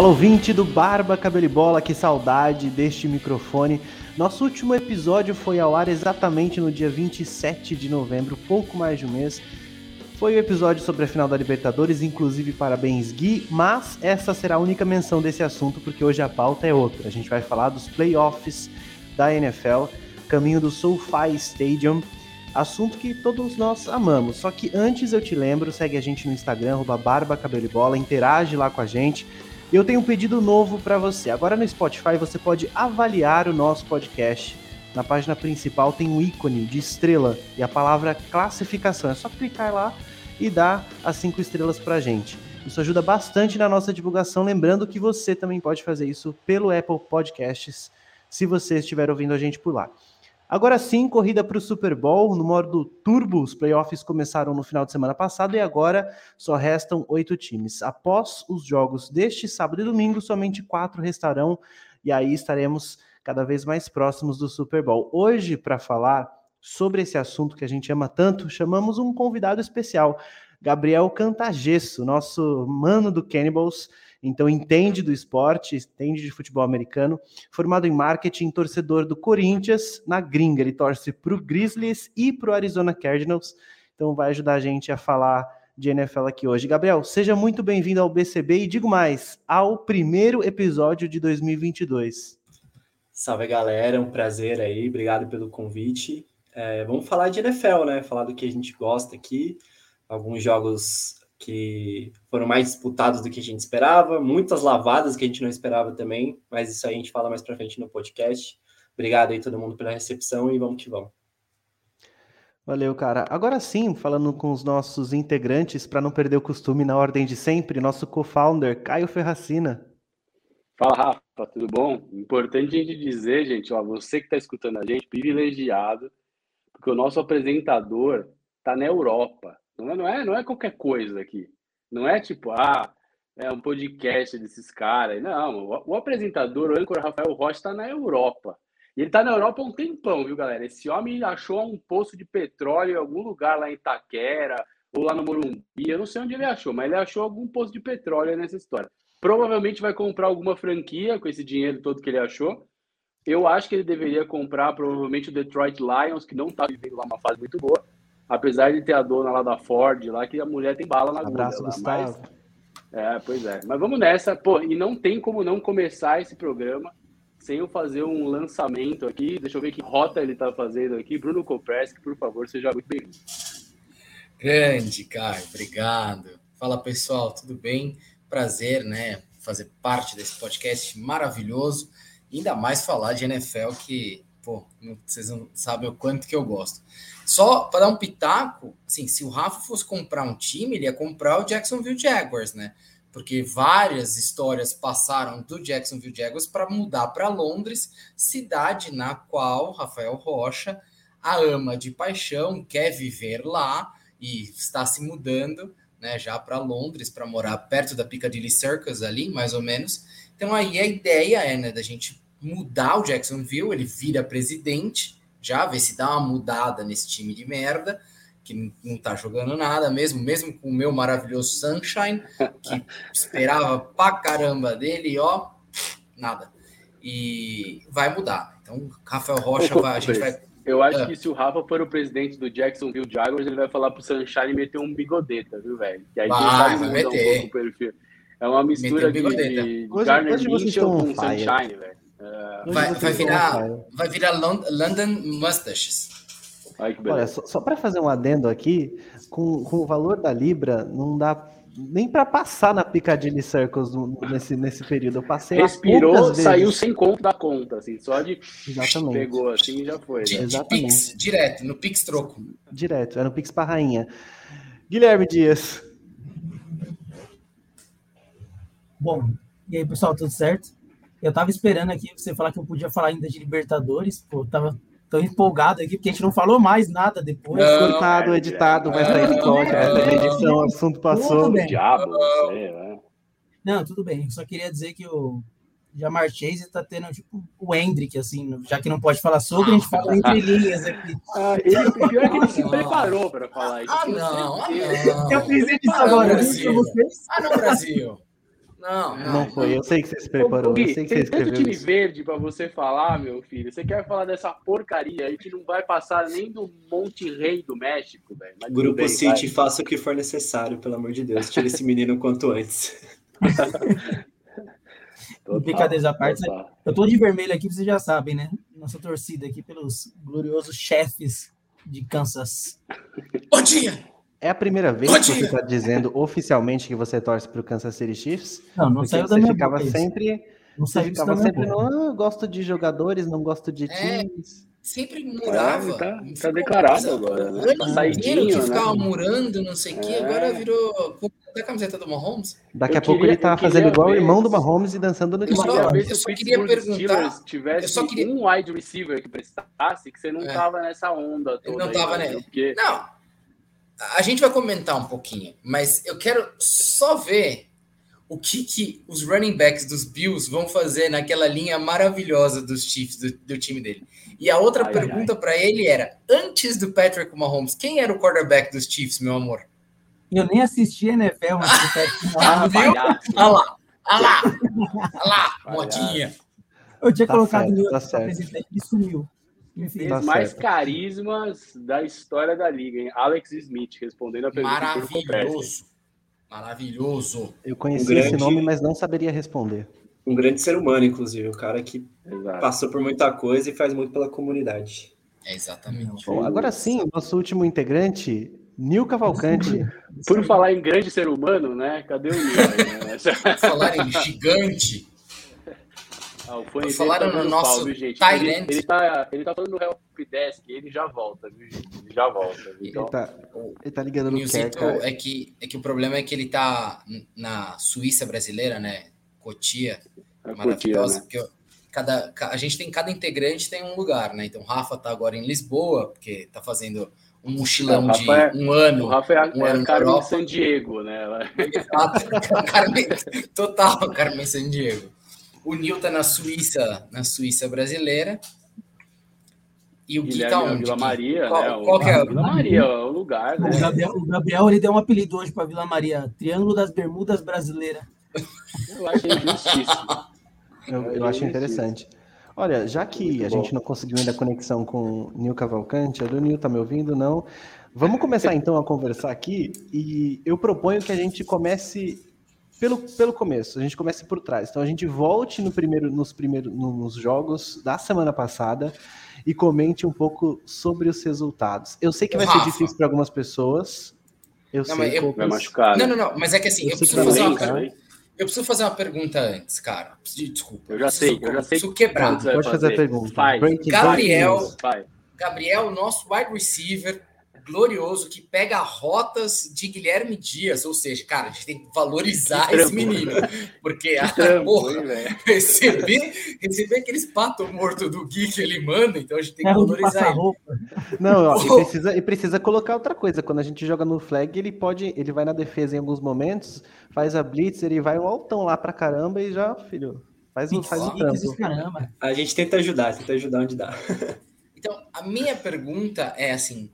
Fala ouvinte do Barba Cabelo e Bola, que saudade deste microfone. Nosso último episódio foi ao ar exatamente no dia 27 de novembro, pouco mais de um mês. Foi o um episódio sobre a final da Libertadores, inclusive parabéns Gui, mas essa será a única menção desse assunto porque hoje a pauta é outra. A gente vai falar dos playoffs da NFL, caminho do SoFi Stadium, assunto que todos nós amamos. Só que antes eu te lembro, segue a gente no Instagram, Barba Cabelo e Bola, interage lá com a gente. Eu tenho um pedido novo para você. Agora no Spotify você pode avaliar o nosso podcast. Na página principal tem um ícone de estrela e a palavra classificação. É só clicar lá e dar as cinco estrelas para gente. Isso ajuda bastante na nossa divulgação. Lembrando que você também pode fazer isso pelo Apple Podcasts, se você estiver ouvindo a gente por lá. Agora sim, corrida para o Super Bowl no modo turbo. Os playoffs começaram no final de semana passado e agora só restam oito times. Após os jogos deste sábado e domingo, somente quatro restarão e aí estaremos cada vez mais próximos do Super Bowl. Hoje, para falar sobre esse assunto que a gente ama tanto, chamamos um convidado especial, Gabriel Cantagesso, nosso mano do Cannibals então entende do esporte, entende de futebol americano, formado em marketing, torcedor do Corinthians, na gringa, ele torce para o Grizzlies e para o Arizona Cardinals, então vai ajudar a gente a falar de NFL aqui hoje. Gabriel, seja muito bem-vindo ao BCB e digo mais, ao primeiro episódio de 2022. Salve galera, um prazer aí, obrigado pelo convite. É, vamos falar de NFL, né? Falar do que a gente gosta aqui, alguns jogos que foram mais disputados do que a gente esperava, muitas lavadas que a gente não esperava também, mas isso aí a gente fala mais para frente no podcast. Obrigado aí todo mundo pela recepção e vamos que vamos. Valeu, cara. Agora sim, falando com os nossos integrantes, para não perder o costume na ordem de sempre, nosso co-founder, Caio Ferracina. Fala, Rafa, tudo bom? Importante a gente dizer, gente, ó, você que está escutando a gente, privilegiado, porque o nosso apresentador está na Europa. Não é, não é, não é qualquer coisa aqui. Não é tipo, ah, é um podcast desses caras. Não, o, o apresentador, o âncora Rafael Rocha, está na Europa. E ele está na Europa há um tempão, viu, galera? Esse homem achou um poço de petróleo em algum lugar lá em Itaquera ou lá no Morumbi. Eu não sei onde ele achou, mas ele achou algum poço de petróleo nessa história. Provavelmente vai comprar alguma franquia com esse dinheiro todo que ele achou. Eu acho que ele deveria comprar provavelmente o Detroit Lions, que não está vivendo lá uma fase muito boa apesar de ter a dona lá da Ford, lá que a mulher tem bala na Abraço, agulha. Gustavo. Mas... É, pois é. Mas vamos nessa, pô, e não tem como não começar esse programa sem eu fazer um lançamento aqui. Deixa eu ver que rota ele está fazendo aqui. Bruno Kopreski, por favor, seja muito bem-vindo. Grande, Caio, obrigado. Fala pessoal, tudo bem? Prazer, né? Fazer parte desse podcast maravilhoso. Ainda mais falar de NFL que, pô, vocês não sabem o quanto que eu gosto. Só para dar um pitaco, assim, se o Rafa fosse comprar um time, ele ia comprar o Jacksonville Jaguars, né? Porque várias histórias passaram do Jacksonville Jaguars para mudar para Londres, cidade na qual Rafael Rocha a ama de paixão, quer viver lá e está se mudando, né, já para Londres para morar perto da Piccadilly Circus ali, mais ou menos. Então aí a ideia é, né, da gente mudar o Jacksonville, ele vira presidente já, ver se dá uma mudada nesse time de merda, que não tá jogando nada mesmo, mesmo com o meu maravilhoso Sunshine, que esperava pra caramba dele, ó, nada. E vai mudar. Então, Rafael Rocha, vai, a gente vai. Eu acho ah. que se o Rafa for o presidente do Jacksonville Jaguars, ele vai falar pro Sunshine meter um bigodeta, viu, velho? Que aí vai, vai meter. Um perfil. É uma mistura um de, de Garner Mitchell com Sunshine, velho. Uh, vai, vai, virar, vai virar London Mustaches. Olha, só, só para fazer um adendo aqui, com, com o valor da Libra, não dá nem para passar na Piccadilly Circles nesse, nesse período. Eu passei Respirou, saiu sem conta da conta, assim, só de Exatamente. pegou assim e já foi. Né? Exatamente. Pix, direto, no Pix troco. Direto, era no Pix para rainha. Guilherme Dias. Bom, e aí, pessoal, tudo certo? Eu tava esperando aqui você falar que eu podia falar ainda de Libertadores, pô, tava tão empolgado aqui, porque a gente não falou mais nada depois. Não, Cortado, é, editado, vai sair no corte, vai sair na edição, o assunto passou. Diabo, não sei, né? Não, tudo bem. Eu só queria dizer que o Jamar Chase está tendo tipo o Hendrick, assim, já que não pode falar sobre, a gente fala entre linhas aqui. Ah, ele, o pior é que ele se preparou para falar isso. Ah, não, ah, não. Eu fiz isso agora. Brasil. Ah, não, Brasil. Não, não, Não foi, eu sei que você se preparou, Ô, Gui, eu sei que você tem tanto escreveu time isso. verde pra você falar, meu filho. Você quer falar dessa porcaria aí que não vai passar nem do Monte Rei do México, velho. Grupo bem, City, vai. faça o que for necessário, pelo amor de Deus. Tira esse menino o quanto antes. Brincadeiras à parte, total. Eu tô de vermelho aqui, vocês já sabem, né? Nossa torcida aqui pelos gloriosos chefes de Kansas. Bom dia! É a primeira vez que você está dizendo oficialmente que você torce para o Kansas City Chiefs? Não, não saiu da você minha ficava boca isso. sempre, Não você saiu ficava minha sempre boca. no, ah, eu gosto de jogadores, não gosto de É. times. Sempre murava. É, tá- tá declarado agora, né? Ano Tá inteiro saidinho, que né? ficava murando, não sei o quê, É. agora virou. Da camiseta do Mahomes? Daqui Eu a pouco queria- ele tá eu fazendo igual o irmão do Mahomes e dançando no Eu só- Eu TikTok. eu se o só queria perguntar- tivesse eu só queria- um wide receiver que prestasse, que você não É. tava nessa onda toda. Ele não aí, tava, né? entendeu? Porque Não. A gente vai comentar um pouquinho, mas eu quero só ver o que, que os running backs dos Bills vão fazer naquela linha maravilhosa dos Chiefs, do, do time dele. E a outra Ai, pergunta para ele era: antes do Patrick Mahomes, quem era o quarterback dos Chiefs, meu amor? Eu nem assisti a NFL, mas quero- Ah, Viu? palhaço. Olha lá, olha lá, olha lá, modinha. eu tinha Tá colocado certo, no tá presidente e sumiu. Enfim, Fez Tá mais certo. carismas da história da liga, hein? Alex Smith, respondendo a pergunta. Maravilhoso. Maravilhoso. Eu conheci Um grande- esse nome, mas não saberia responder. Um grande ser humano, inclusive. Um cara que Exato. passou por muita coisa e faz muito pela comunidade. É exatamente. Bom, agora sim, o nosso último integrante, Nil Cavalcante. Por falar em grande ser humano, né? Cadê o Nil né? Falar em gigante. Ah, o Falaram tá no nosso pau, viu, gente? Ele, ele, tá, ele tá falando no Help Desk, ele já volta, viu, gente? Ele já volta. Então, Ele tá, ele tá ligando no Kerr, cara. é que, é que o problema é que ele tá na Suíça brasileira, né? Cotia, é maravilhosa. né? Porque eu- cada, ca- a gente tem cada integrante tem um lugar, né? Então o Rafa tá agora em Lisboa, porque tá fazendo um mochilão É, o de é- um O ano. Rafa é a, Um é ano Carmen. San Diego, né? Exato. Carmen, total, Carmen San Diego. O Nil tá na Suíça, na Suíça brasileira. E o Gui Guilherme tá na onde? Vila Gui? Maria, Qual- né? Qual que é? Vila Maria, é o lugar, né? O Gabriel, o Gabriel ele deu um apelido hoje para Vila Maria, Triângulo das Bermudas Brasileira. Eu achei justíssimo. Eu, É eu acho interessante. Olha, já que Muito a bom. gente não conseguiu ainda a conexão com o Nil Cavalcante, a do Nil tá me ouvindo, não? Vamos começar então a conversar aqui e eu proponho que a gente comece pelo, pelo começo, a gente comece por trás. Então a gente volte no primeiro, nos primeiros nos jogos da semana passada e comente um pouco sobre os resultados. Eu sei que vai ser Rafa. difícil para algumas pessoas. Eu Não, sei, eu- poucas. Vai machucar, Não, né? não, não, mas é que assim, Eu eu que preciso fazer uma pergunta. Eu preciso fazer uma pergunta antes, cara. Desculpa. Eu já sei, eu já sei Preciso quebrar. Pode fazer a pergunta. Gabriel. Gabriel, nosso wide receiver glorioso que pega rotas de Guilherme Dias, ou seja, cara, a gente tem que valorizar Que esse trampo. menino, porque a Trampo, porra, hein, receber, receber aqueles patos mortos do Gui que ele manda, então a gente tem que de valorizar ele. Não, ó, e, Oh. precisa, e precisa colocar outra coisa. Quando a gente joga no flag, ele pode, ele vai na defesa em alguns momentos, faz a blitz, ele vai um altão lá pra caramba e já, filho, faz o, faz o trampo. caramba. A gente tenta ajudar, tenta ajudar onde dá. Então, a minha pergunta é assim: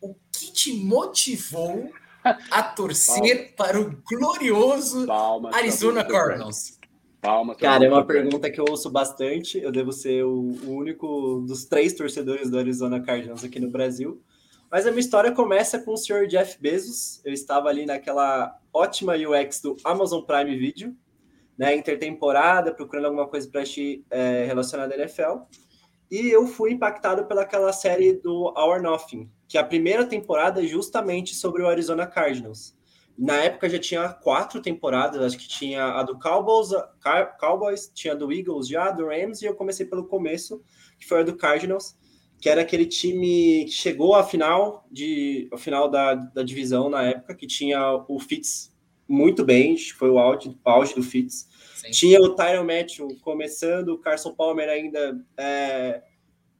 o que te motivou a torcer para o glorioso Palmas. Arizona Cardinals? Palmas. Cara, é uma pergunta que eu ouço bastante. Eu devo ser o, o único dos três torcedores do Arizona Cardinals aqui no Brasil. Mas a minha história começa com o senhor Jeff Bezos. Eu estava ali naquela ótima UX do Amazon Prime Video, né, intertemporada, procurando alguma coisa para assistir é, relacionada à NFL. E eu fui impactado pelaquela série do Our Nothing, que a primeira temporada é justamente sobre o Arizona Cardinals. Na época já tinha quatro temporadas, acho que tinha a do Cowboys, Cowboys, tinha a do Eagles já, do Rams, e eu comecei pelo começo, que foi a do Cardinals, que era aquele time que chegou à final, de, ao final da, da divisão na época, que tinha o Fitz muito bem, foi o auge, o auge do Fitz. Sim. Tinha o Tyron Matthew começando, o Carson Palmer ainda é,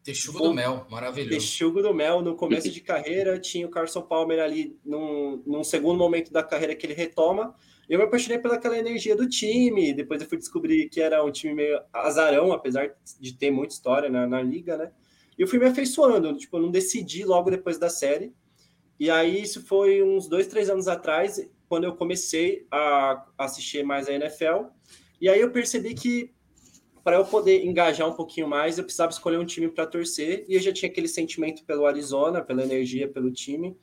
Texugo do Mel, maravilhoso. Texugo do Mel no começo de carreira, tinha o Carson Palmer ali num, num segundo momento da carreira que ele retoma. Eu me apaixonei pelaquela energia do time, depois eu fui descobrir que era um time meio azarão, apesar de ter muita história na, na liga, né? E eu fui me afeiçoando, tipo, eu não decidi logo depois da série. E aí, isso foi uns dois, três anos atrás, quando eu comecei a assistir mais a NFL. E aí eu percebi que para eu poder engajar um pouquinho mais, eu precisava escolher um time para torcer, e eu já tinha aquele sentimento pelo Arizona, pela energia, pelo time,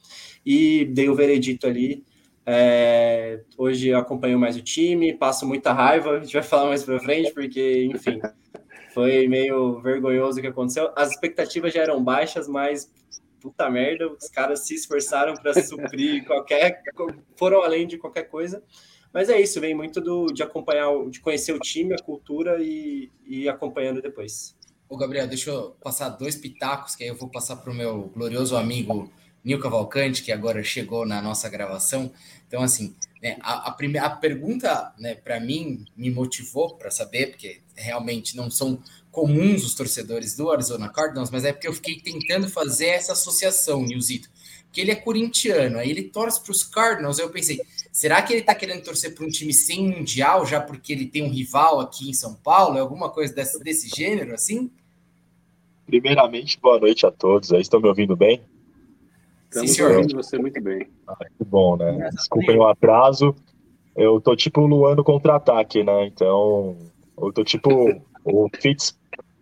e dei o veredito ali. É, hoje eu acompanho mais o time, passo muita raiva, a gente vai falar mais para frente, porque, enfim, foi meio vergonhoso o que aconteceu. As expectativas já eram baixas, mas puta merda, os caras se esforçaram para suprir qualquer. foram além de qualquer coisa. Mas é isso, vem muito do, de acompanhar, de conhecer o time, a cultura e, e acompanhando depois. Ô, Gabriel, deixa eu passar dois pitacos, que aí eu vou passar para o meu glorioso amigo Nil Cavalcante, que agora chegou na nossa gravação. Então, assim, né, a, a, primeira, a pergunta, né, para mim, me motivou para saber, porque realmente não são comuns os torcedores do Arizona Cardinals, mas é porque eu fiquei tentando fazer essa associação, Nilzito. Porque ele é corintiano, aí ele torce para os Cardinals, aí eu pensei, será que ele está querendo torcer para um time sem mundial, já porque ele tem um rival aqui em São Paulo? É alguma coisa desse, desse gênero, assim? Primeiramente, boa noite a todos. Aí estão me ouvindo bem? Estamos Sim, ouvindo você muito bem. Ah, que bom, né? Desculpem o atraso. Eu tô tipo o Luano contra-ataque, né? Então, eu tô tipo o Fitz,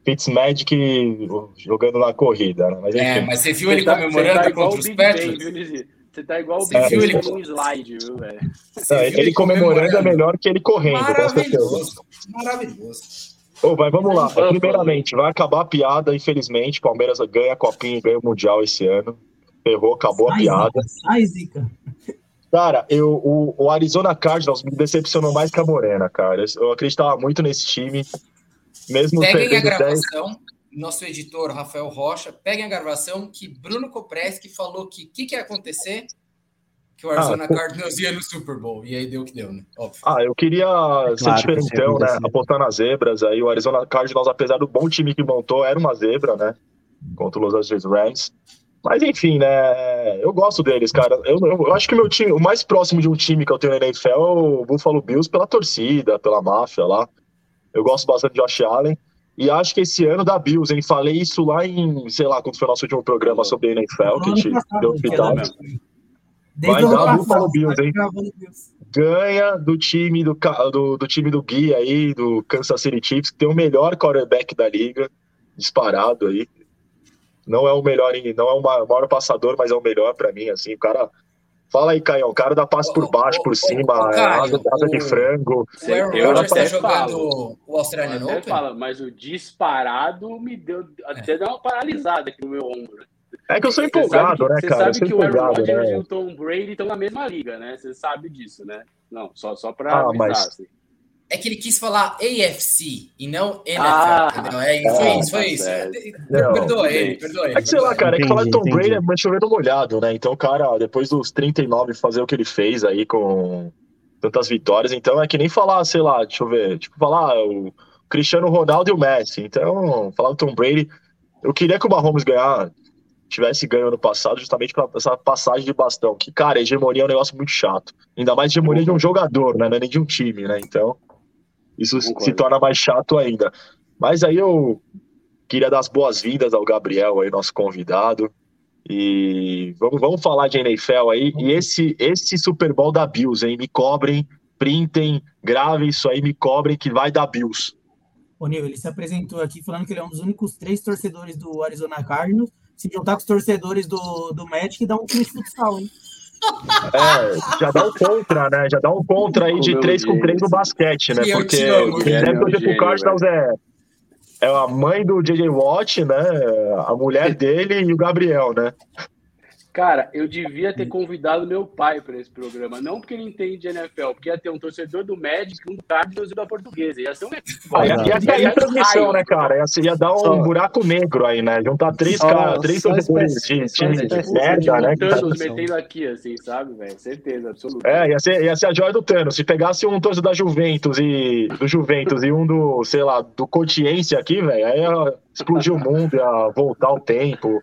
Fitzmagic jogando na corrida, né? Mas, é, mas você viu ele tá, comemorando tá contra os Patriots? Você tá igual o Big ele com slide, viu, velho? Ele, ele comemorando é melhor que ele correndo. Maravilhoso, maravilhoso. Oh, vai, vamos lá. Primeiramente, vai acabar a piada, infelizmente. Palmeiras ganha a Copinha e ganha o Mundial esse ano. Errou, acabou a piada. Ai, Zica. Cara, eu, o, o, Arizona Cardinals me decepcionou mais que a Morena, cara. Eu acreditava muito nesse time. Mesmo Peguem a gravação, 10... nosso editor Rafael Rocha, peguem a gravação que Bruno Kopreski falou que o que, que ia acontecer que o Arizona ah, Cardinals ia no Super Bowl. E aí deu o que deu, né? Óbvio. Ah, eu queria é ser diferentão, né? Apostar nas zebras. Aí o Arizona Cardinals, apesar do bom time que montou, era uma zebra, né? Contra os Los Angeles Rams. Mas enfim, né? Eu gosto deles, cara. Eu, eu, eu, acho que meu time, o mais próximo de um time que eu tenho na NFL é o Buffalo Bills pela torcida, pela máfia lá. Eu gosto bastante de Josh Allen. E acho que esse ano da Bills, hein? Falei isso lá em, sei lá, quando foi o nosso último programa sobre a NFL, que a gente deu hospital. Vai dar Buffalo Bills, hein? Ganha do time do, do, do time do Gui aí, do Kansas City Chiefs, que tem o melhor quarterback da liga, disparado aí não é o melhor, não é o maior passador, mas é o melhor para mim, assim, o cara Fala aí, Caio, o cara dá passe por baixo, por cima, é asa, asa de frango. O Aaron Rodgers está jogando o Australian Open? Fala, mas o disparado me deu até é. deu uma paralisada aqui no meu ombro. É que eu sou empolgado, né, cara? Você sabe que o Aaron Rodgers né? e o Tom Brady estão na mesma liga, né? Você sabe disso, né? Não, só, só para ah, avisar, mas... assim. É que ele quis falar AFC e não NFL, ah, entendeu? É, foi ah, isso, foi isso. Não, perdoa ele, perdoa ele. É que sei lá, cara, é que falar de Tom Brady é chovendo molhado, né? Então, cara, depois dos 39 fazer o que ele fez aí com tantas vitórias, então é que nem falar, sei lá, deixa eu ver, tipo, falar ah, o Cristiano Ronaldo e o Messi. Então, falar do Tom Brady, eu queria que o Mahomes ganhar, tivesse ganho ano passado, justamente para essa passagem de bastão. Que, cara, hegemonia é um negócio muito chato. Ainda mais hegemonia de um jogador, né? Não é nem de um time, né? Então. Isso Concordo. se torna mais chato ainda. Mas aí eu queria dar as boas-vindas ao Gabriel aí, nosso convidado. E vamos, vamos falar de NFL aí. E esse, esse Super Bowl da Bills, hein? Me cobrem, printem, gravem isso aí, me cobrem que vai dar Bills. Ô, Nil, ele se apresentou aqui falando que ele é um dos únicos três torcedores do Arizona Cardinals. Se juntar com os torcedores do, do Magic, dá um time de futsal, hein? É, já dá um contra, né? Já dá um contra aí de 3 com 3 no basquete, né? Porque o exemplo de Cardinals é, é a mãe do JJ Watt, né? A mulher dele e o Gabriel, né? Cara, eu devia ter convidado meu pai para esse programa. Não porque ele entende de NFL, porque ia ter um torcedor do Magic, um do Cardinals e da Portuguesa. Ia ser um ah, ia, ia ter transmissão, né, cara? Ia, ia dar um só. buraco negro aí, né? Juntar três, só, cara, três torcedores de time de merda, né? Thanos metendo aqui, assim, sabe, velho? Certeza, absoluta. É, ia ser, ia ser a joia do Thanos. Se pegasse um torcedor da Juventus e do Juventus e um do, sei lá, do Cotiense aqui, velho, aí ia explodir o mundo, ia voltar o tempo.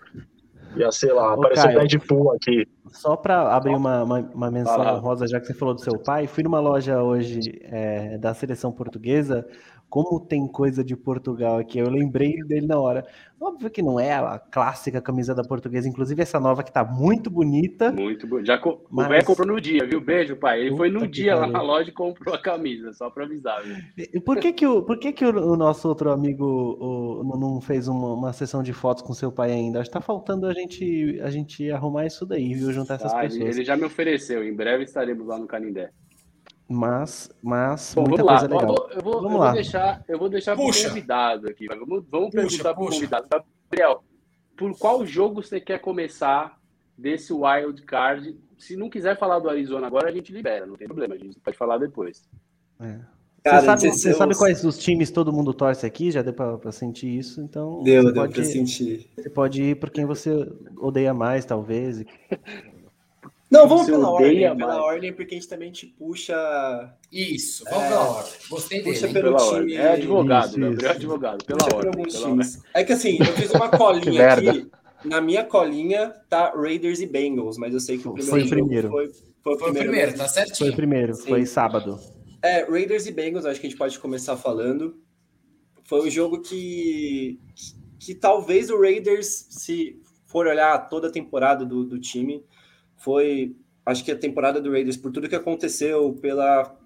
Ia, sei lá, aparecer o Deadpool aqui. só para abrir uma, uma, uma menção rosa, já que você falou do seu pai, fui numa loja hoje é, da seleção portuguesa como tem coisa de Portugal aqui. Eu lembrei dele na hora. Óbvio que não é a clássica camisa da portuguesa, inclusive essa nova que tá muito bonita. Muito bonita. Já co... mas... O velho comprou no dia, viu? Beijo, pai. Ele Puta foi no dia lá na loja e comprou a camisa, só para avisar. Viu? Por que que o, por que que o, nosso outro amigo o, não fez uma, uma, sessão de fotos com seu pai ainda? Acho que tá faltando a gente, a gente arrumar isso daí, viu? Juntar essas ah, pessoas. Ele já me ofereceu. Em breve estaremos lá no Canindé. Mas, mas Bom, muita coisa legal. Eu vou, eu vou, vamos eu lá. Vou deixar, eu vou deixar para o convidado aqui. Vamos, vamos puxa, perguntar para o convidado. Gabriel, por qual jogo você quer começar desse wild card? Se não quiser falar do Arizona agora, a gente libera, não tem problema, a gente pode falar depois. É. Cara, você sabe, você sabe quais os times todo mundo torce aqui? Já deu para sentir isso, então. Deu, deu para sentir. Você pode ir por quem você odeia mais, talvez. Não, vamos pela ordem, mais. pela ordem, porque a gente também te puxa. Isso, vamos é, pela ordem. Gostei puxa dele. Pelo time. Ordem. É advogado, isso, Gabriel, é advogado. Pela puxa ordem. Pela ordem. É que assim, eu fiz uma colinha aqui. Na minha colinha tá Raiders e Bengals, mas eu sei que o primeiro foi o primeiro. Foi, foi, foi o primeiro, tá certinho. Foi o primeiro, Sim. foi sábado. É, Raiders e Bengals, acho que a gente pode começar falando. Foi um jogo que, que, que talvez o Raiders, se for olhar toda a temporada do, do time, foi, acho que a temporada do Raiders, por tudo que aconteceu, pela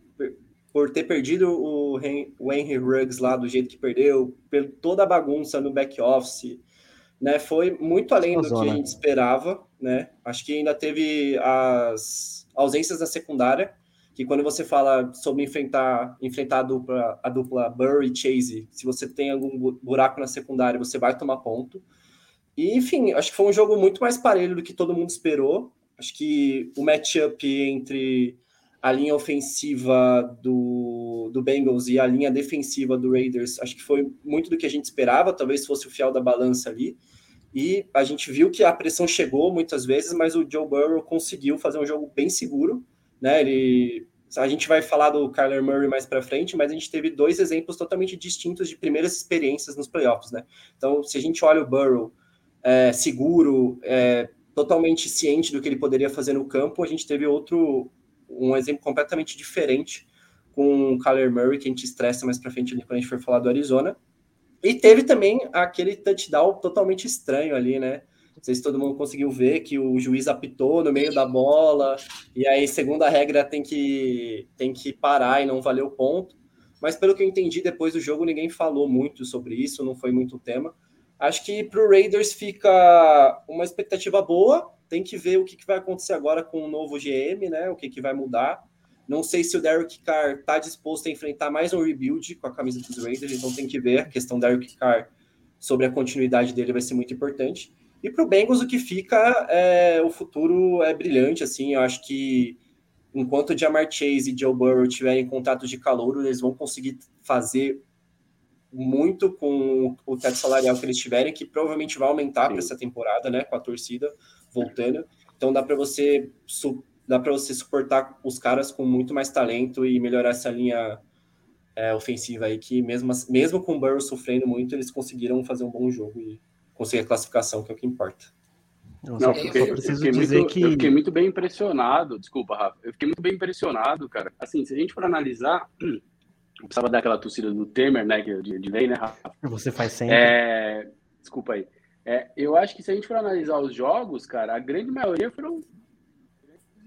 por ter perdido o, o Henry Ruggs lá do jeito que perdeu, por toda a bagunça no back office, né, foi muito além do que a gente esperava, né? Acho que ainda teve as ausências da secundária, que quando você fala sobre enfrentar, enfrentar a dupla, a dupla Burr e Chase, se você tem algum buraco na secundária, você vai tomar ponto. E, enfim, acho que foi um jogo muito mais parelho do que todo mundo esperou. Acho que o matchup entre a linha ofensiva do, do Bengals e a linha defensiva do Raiders, acho que foi muito do que a gente esperava, talvez fosse o fiel da balança ali. E a gente viu que a pressão chegou muitas vezes, mas o Joe Burrow conseguiu fazer um jogo bem seguro, né? Ele a gente vai falar do Kyler Murray mais para frente, mas a gente teve dois exemplos totalmente distintos de primeiras experiências nos playoffs, né? Então, se a gente olha o Burrow é, seguro, é, totalmente ciente do que ele poderia fazer no campo, a gente teve outro, um exemplo completamente diferente com o Kyler Murray, que a gente estressa mais para frente quando a gente for falar do Arizona. E teve também aquele touchdown totalmente estranho ali, né? Não sei se todo mundo conseguiu ver que o juiz apitou no meio da bola, e aí, segundo a regra, tem que, tem que parar e não valeu ponto. Mas pelo que eu entendi, depois do jogo ninguém falou muito sobre isso, não foi muito tema. Acho que para o Raiders fica uma expectativa boa. Tem que ver o que, que vai acontecer agora com o novo GM, né? O que, que vai mudar. Não sei se o Derek Carr está disposto a enfrentar mais um rebuild com a camisa dos Raiders, então tem que ver. A questão do Derek Carr sobre a continuidade dele vai ser muito importante. E para o Bengals, o que fica é o futuro é brilhante. Assim, eu acho que enquanto Jamar Chase e Joe Burrow tiverem contato de calor, eles vão conseguir fazer muito com o teto salarial que eles tiverem, que provavelmente vai aumentar para essa temporada, né? Com a torcida voltando. Então dá para você dá para você suportar os caras com muito mais talento e melhorar essa linha é, ofensiva aí, que mesmo, mesmo com o Burrow sofrendo muito, eles conseguiram fazer um bom jogo e conseguir a classificação, que é o que importa. Não, eu, fiquei, eu preciso eu dizer muito, que... Eu fiquei muito bem impressionado, desculpa, Rafa, eu fiquei muito bem impressionado, cara. Assim, se a gente for analisar, eu precisava dar aquela torcida do Temer, né? De, de lei, né, Rafa? Você faz sempre. É... Desculpa aí. É, eu acho que se a gente for analisar os jogos, cara, a grande maioria foram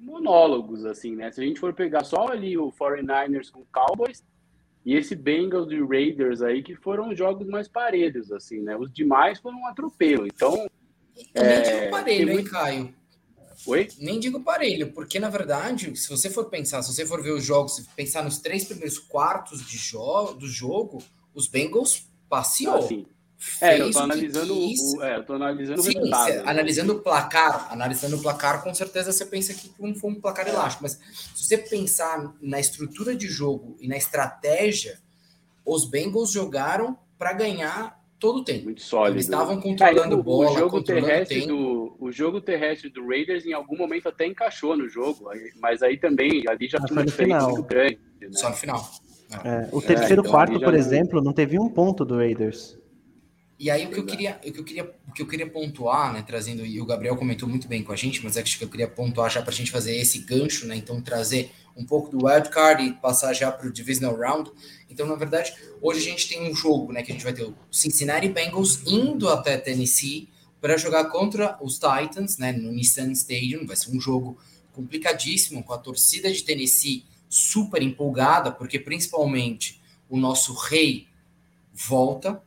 monólogos, assim, né? Se a gente for pegar só ali o 49ers com Cowboys e esse Bengals e Raiders aí, que foram jogos mais parelhos, assim, né? Os demais foram um atropelo. Então. É, um parelho, muito... hein, Caio? Oi? Nem digo parelho, porque na verdade, se você for pensar, se você for ver os jogos, pensar nos três primeiros quartos de jo do jogo, os Bengals passeou. Ah, é, eu tô analisando o, o, é, eu tô analisando Sim, o resultado. Né? analisando o placar, analisando o placar, com certeza você pensa que não foi um placar elástico, mas se você pensar na estrutura de jogo e na estratégia, os Bengals jogaram para ganhar todo o tempo. Muito sólido. Eles estavam controlando o, bola, o jogo terrestre do o jogo terrestre do Raiders em algum momento até encaixou no jogo, mas aí também ali já tinha uma diferença muito grande. Né? Só no final. É, o terceiro é, então, quarto, por já... exemplo, não teve um ponto do Raiders. E aí o que eu queria, o que eu queria, o que eu queria pontuar, né, trazendo e o Gabriel comentou muito bem com a gente, mas acho que eu queria pontuar já para a gente fazer esse gancho, né, então trazer um pouco do wild card e passar já para o divisional round. Então, na verdade, hoje a gente tem um jogo, né, que a gente vai ter o Cincinnati Bengals indo até Tennessee para jogar contra os Titans, né, no Nissan Stadium. Vai ser um jogo complicadíssimo com a torcida de Tennessee super empolgada, porque principalmente o nosso rei volta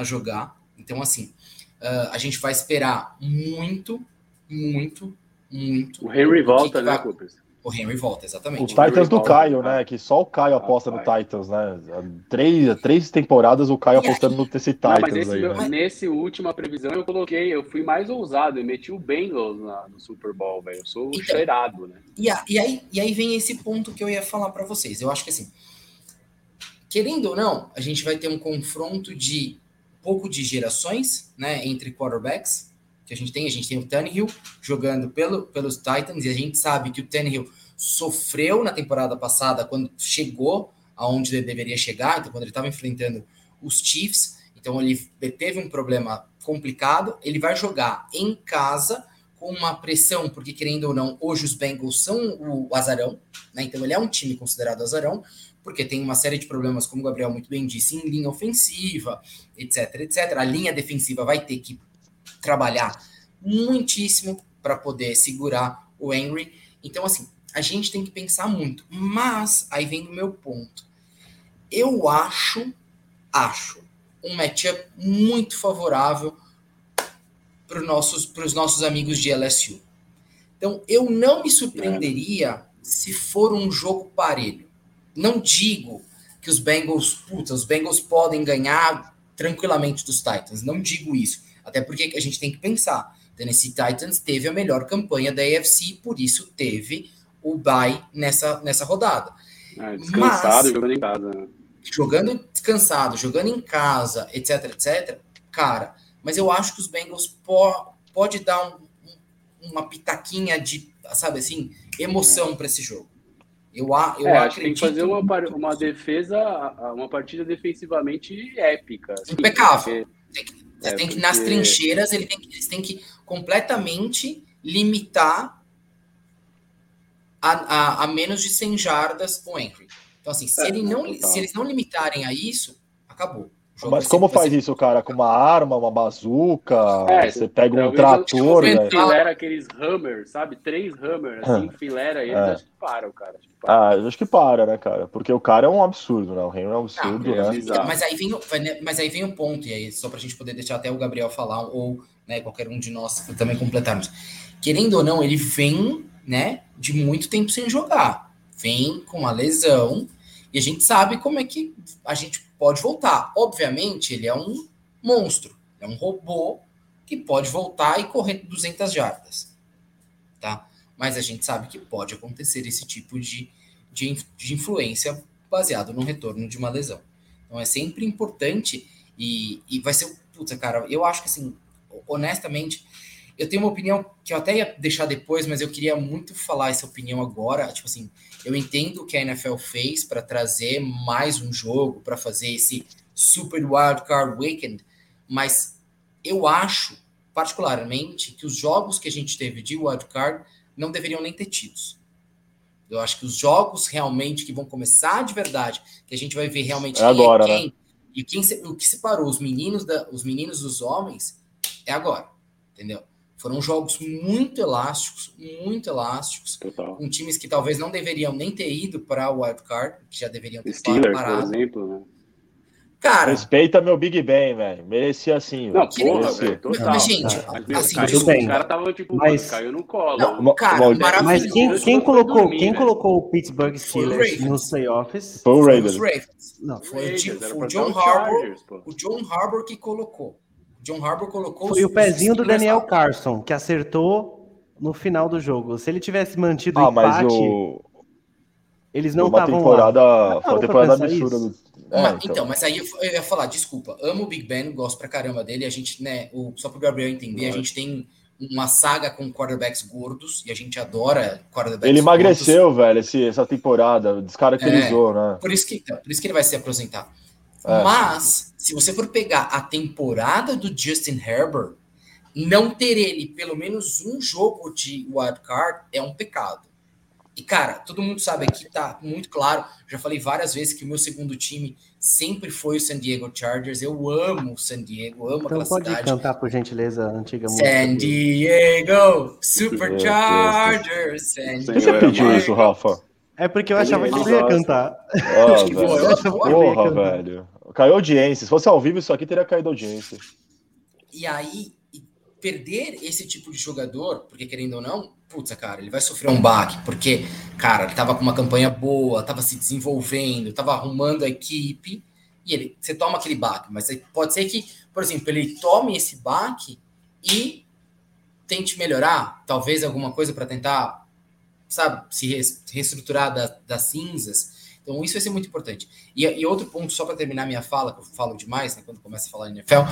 a jogar. Então, assim, uh, a gente vai esperar muito, muito, muito. O Henry volta, né, vai... O Henry volta, exatamente. O Titans do Caio, né? Que só o Caio aposta no Titans, né? Três, três temporadas o Caio apostando no Tennessee Titans. Não, esse aí, meu, né? Nesse última previsão eu coloquei, eu fui mais ousado, eu meti o Bengals na, no Super Bowl, velho. Eu sou então, cheirado, né? E, a, e, aí, e aí vem esse ponto que eu ia falar para vocês. Eu acho que assim, querendo ou não, a gente vai ter um confronto de pouco de gerações, né, entre quarterbacks que a gente tem. A gente tem o Tannehill jogando pelo, pelos Titans e a gente sabe que o Tannehill sofreu na temporada passada quando chegou aonde ele deveria chegar, então quando ele estava enfrentando os Chiefs, então ele teve um problema complicado. Ele vai jogar em casa com uma pressão, porque querendo ou não, hoje os Bengals são o azarão, né? Então ele é um time considerado azarão porque tem uma série de problemas, como o Gabriel muito bem disse, em linha ofensiva, etc, etc. A linha defensiva vai ter que trabalhar muitíssimo para poder segurar o Henry. Então, assim, a gente tem que pensar muito. Mas, aí vem o meu ponto. Eu acho, acho, um matchup muito favorável para os nossos, nossos amigos de LSU. Então, eu não me surpreenderia se for um jogo parelho. Não digo que os Bengals, puta, os Bengals podem ganhar tranquilamente dos Titans. Não digo isso. Até porque a gente tem que pensar. Tennessee Titans teve a melhor campanha da AFC, por isso teve o bye nessa, nessa rodada. É, descansado Mas, jogando em casa. Né? Jogando descansado, jogando em casa, etc, etc. Cara, mas eu acho que os Bengals po pode dar um, um, uma pitaquinha de, sabe assim, emoção é. para esse jogo. Eu, eu é, acho que tem que fazer uma, uma defesa, uma partida defensivamente épica. Assim, Impecável. Porque, tem que, é, tem que porque... nas trincheiras, ele tem que, eles têm que completamente limitar a, a, a, menos de 100 jardas o Henry. Então, assim, se, é, ele não, se eles não limitarem a isso, acabou. Mas como faz isso, cara? Com uma arma, uma bazuca? É, você pega um trator. Você enfilera aqueles Hammer, sabe? Três Hammer, assim, enfilera eles, é. acho que para o cara. Acho que para. Ah, acho que para, né, cara? Porque o cara é um absurdo, né? O Henry é um absurdo, Não, né? É mas, aí vem, mas aí vem um ponto, e aí, só pra gente poder deixar até o Gabriel falar, ou né, qualquer um de nós também completarmos. Querendo ou não, ele vem, né, de muito tempo sem jogar. Vem com uma lesão, e a gente sabe como é que a gente pode voltar. Obviamente, ele é um monstro, é um robô que pode voltar e correr 200 jardas, tá? Mas a gente sabe que pode acontecer esse tipo de, de, de influência baseado no retorno de uma lesão. Então é sempre importante e, e vai ser, puta, cara, eu acho que assim, honestamente, eu tenho uma opinião que eu até ia deixar depois, mas eu queria muito falar essa opinião agora. Tipo assim, eu entendo o que a NFL fez para trazer mais um jogo, para fazer esse Super Wild Card Weekend, mas eu acho, particularmente, que os jogos que a gente teve de Wild Card não deveriam nem ter tidos. Eu acho que os jogos realmente que vão começar de verdade, que a gente vai ver realmente é agora, é quem, né? e quem, o que separou os meninos, da, os meninos dos homens, é agora, entendeu? Foram jogos muito elásticos, muito elásticos, Total. com times que talvez não deveriam nem ter ido para o wild card, que já deveriam ter Steelers, parado. por exemplo, né? Cara, respeita meu Big Ben, velho. Merecia assim. Não, porra, velho. Mas, gente, mas, assim, caiu, bem. o cara tava tipo, mas, caiu no colo. Não, cara, mas quem, quem colocou, dormir, quem né? colocou o Pittsburgh Steelers nos playoffs? Foi o Raiders. Não, foi, o, o John Harbour, o John Harbour que colocou. John Harbour colocou. Foi o pezinho do Daniel Carson, que acertou no final do jogo. Se ele tivesse mantido o ah, empate, o... eles não estavam temporada, lá. Foi uma temporada absurda. Do... É, mas, então. então. mas aí eu, ia falar, desculpa, amo o Big Ben, gosto pra caramba dele. A gente, né, o, só pro Gabriel entender, a gente tem uma saga com quarterbacks gordos e a gente adora quarterbacks Ele emagreceu, gordos. velho, esse, essa temporada, descaracterizou, é, né? Por isso, que, então, por isso que ele vai se aposentar. É. Mas, se você for pegar a temporada do Justin Herbert, não ter ele pelo menos um jogo de wildcard é um pecado. E, cara, todo mundo sabe aqui, tá muito claro. Já falei várias vezes que o meu segundo time sempre foi o San Diego Chargers. Eu amo o San Diego, amo então aquela pode cidade. cantar, por gentileza, a antiga música. San Diego Superchargers. San Você pediu isso, Rafa? É porque eu achava que você ia cantar. Ah, velho. eu acho Porra, velho. Caiu audiência. Se fosse ao vivo, isso aqui teria caído audiência. E aí, perder esse tipo de jogador, porque querendo ou não, putz, cara, ele vai sofrer um baque, porque, cara, ele tava com uma campanha boa, tava se desenvolvendo, tava arrumando a equipe, e ele, você toma aquele baque, mas pode ser que, por exemplo, ele tome esse baque e tente melhorar, talvez alguma coisa para tentar, sabe, se reestruturar da- das cinzas. Então, isso vai ser muito importante. E, e outro ponto, só para terminar minha fala, que eu falo demais, né, quando começa a falar em NFL,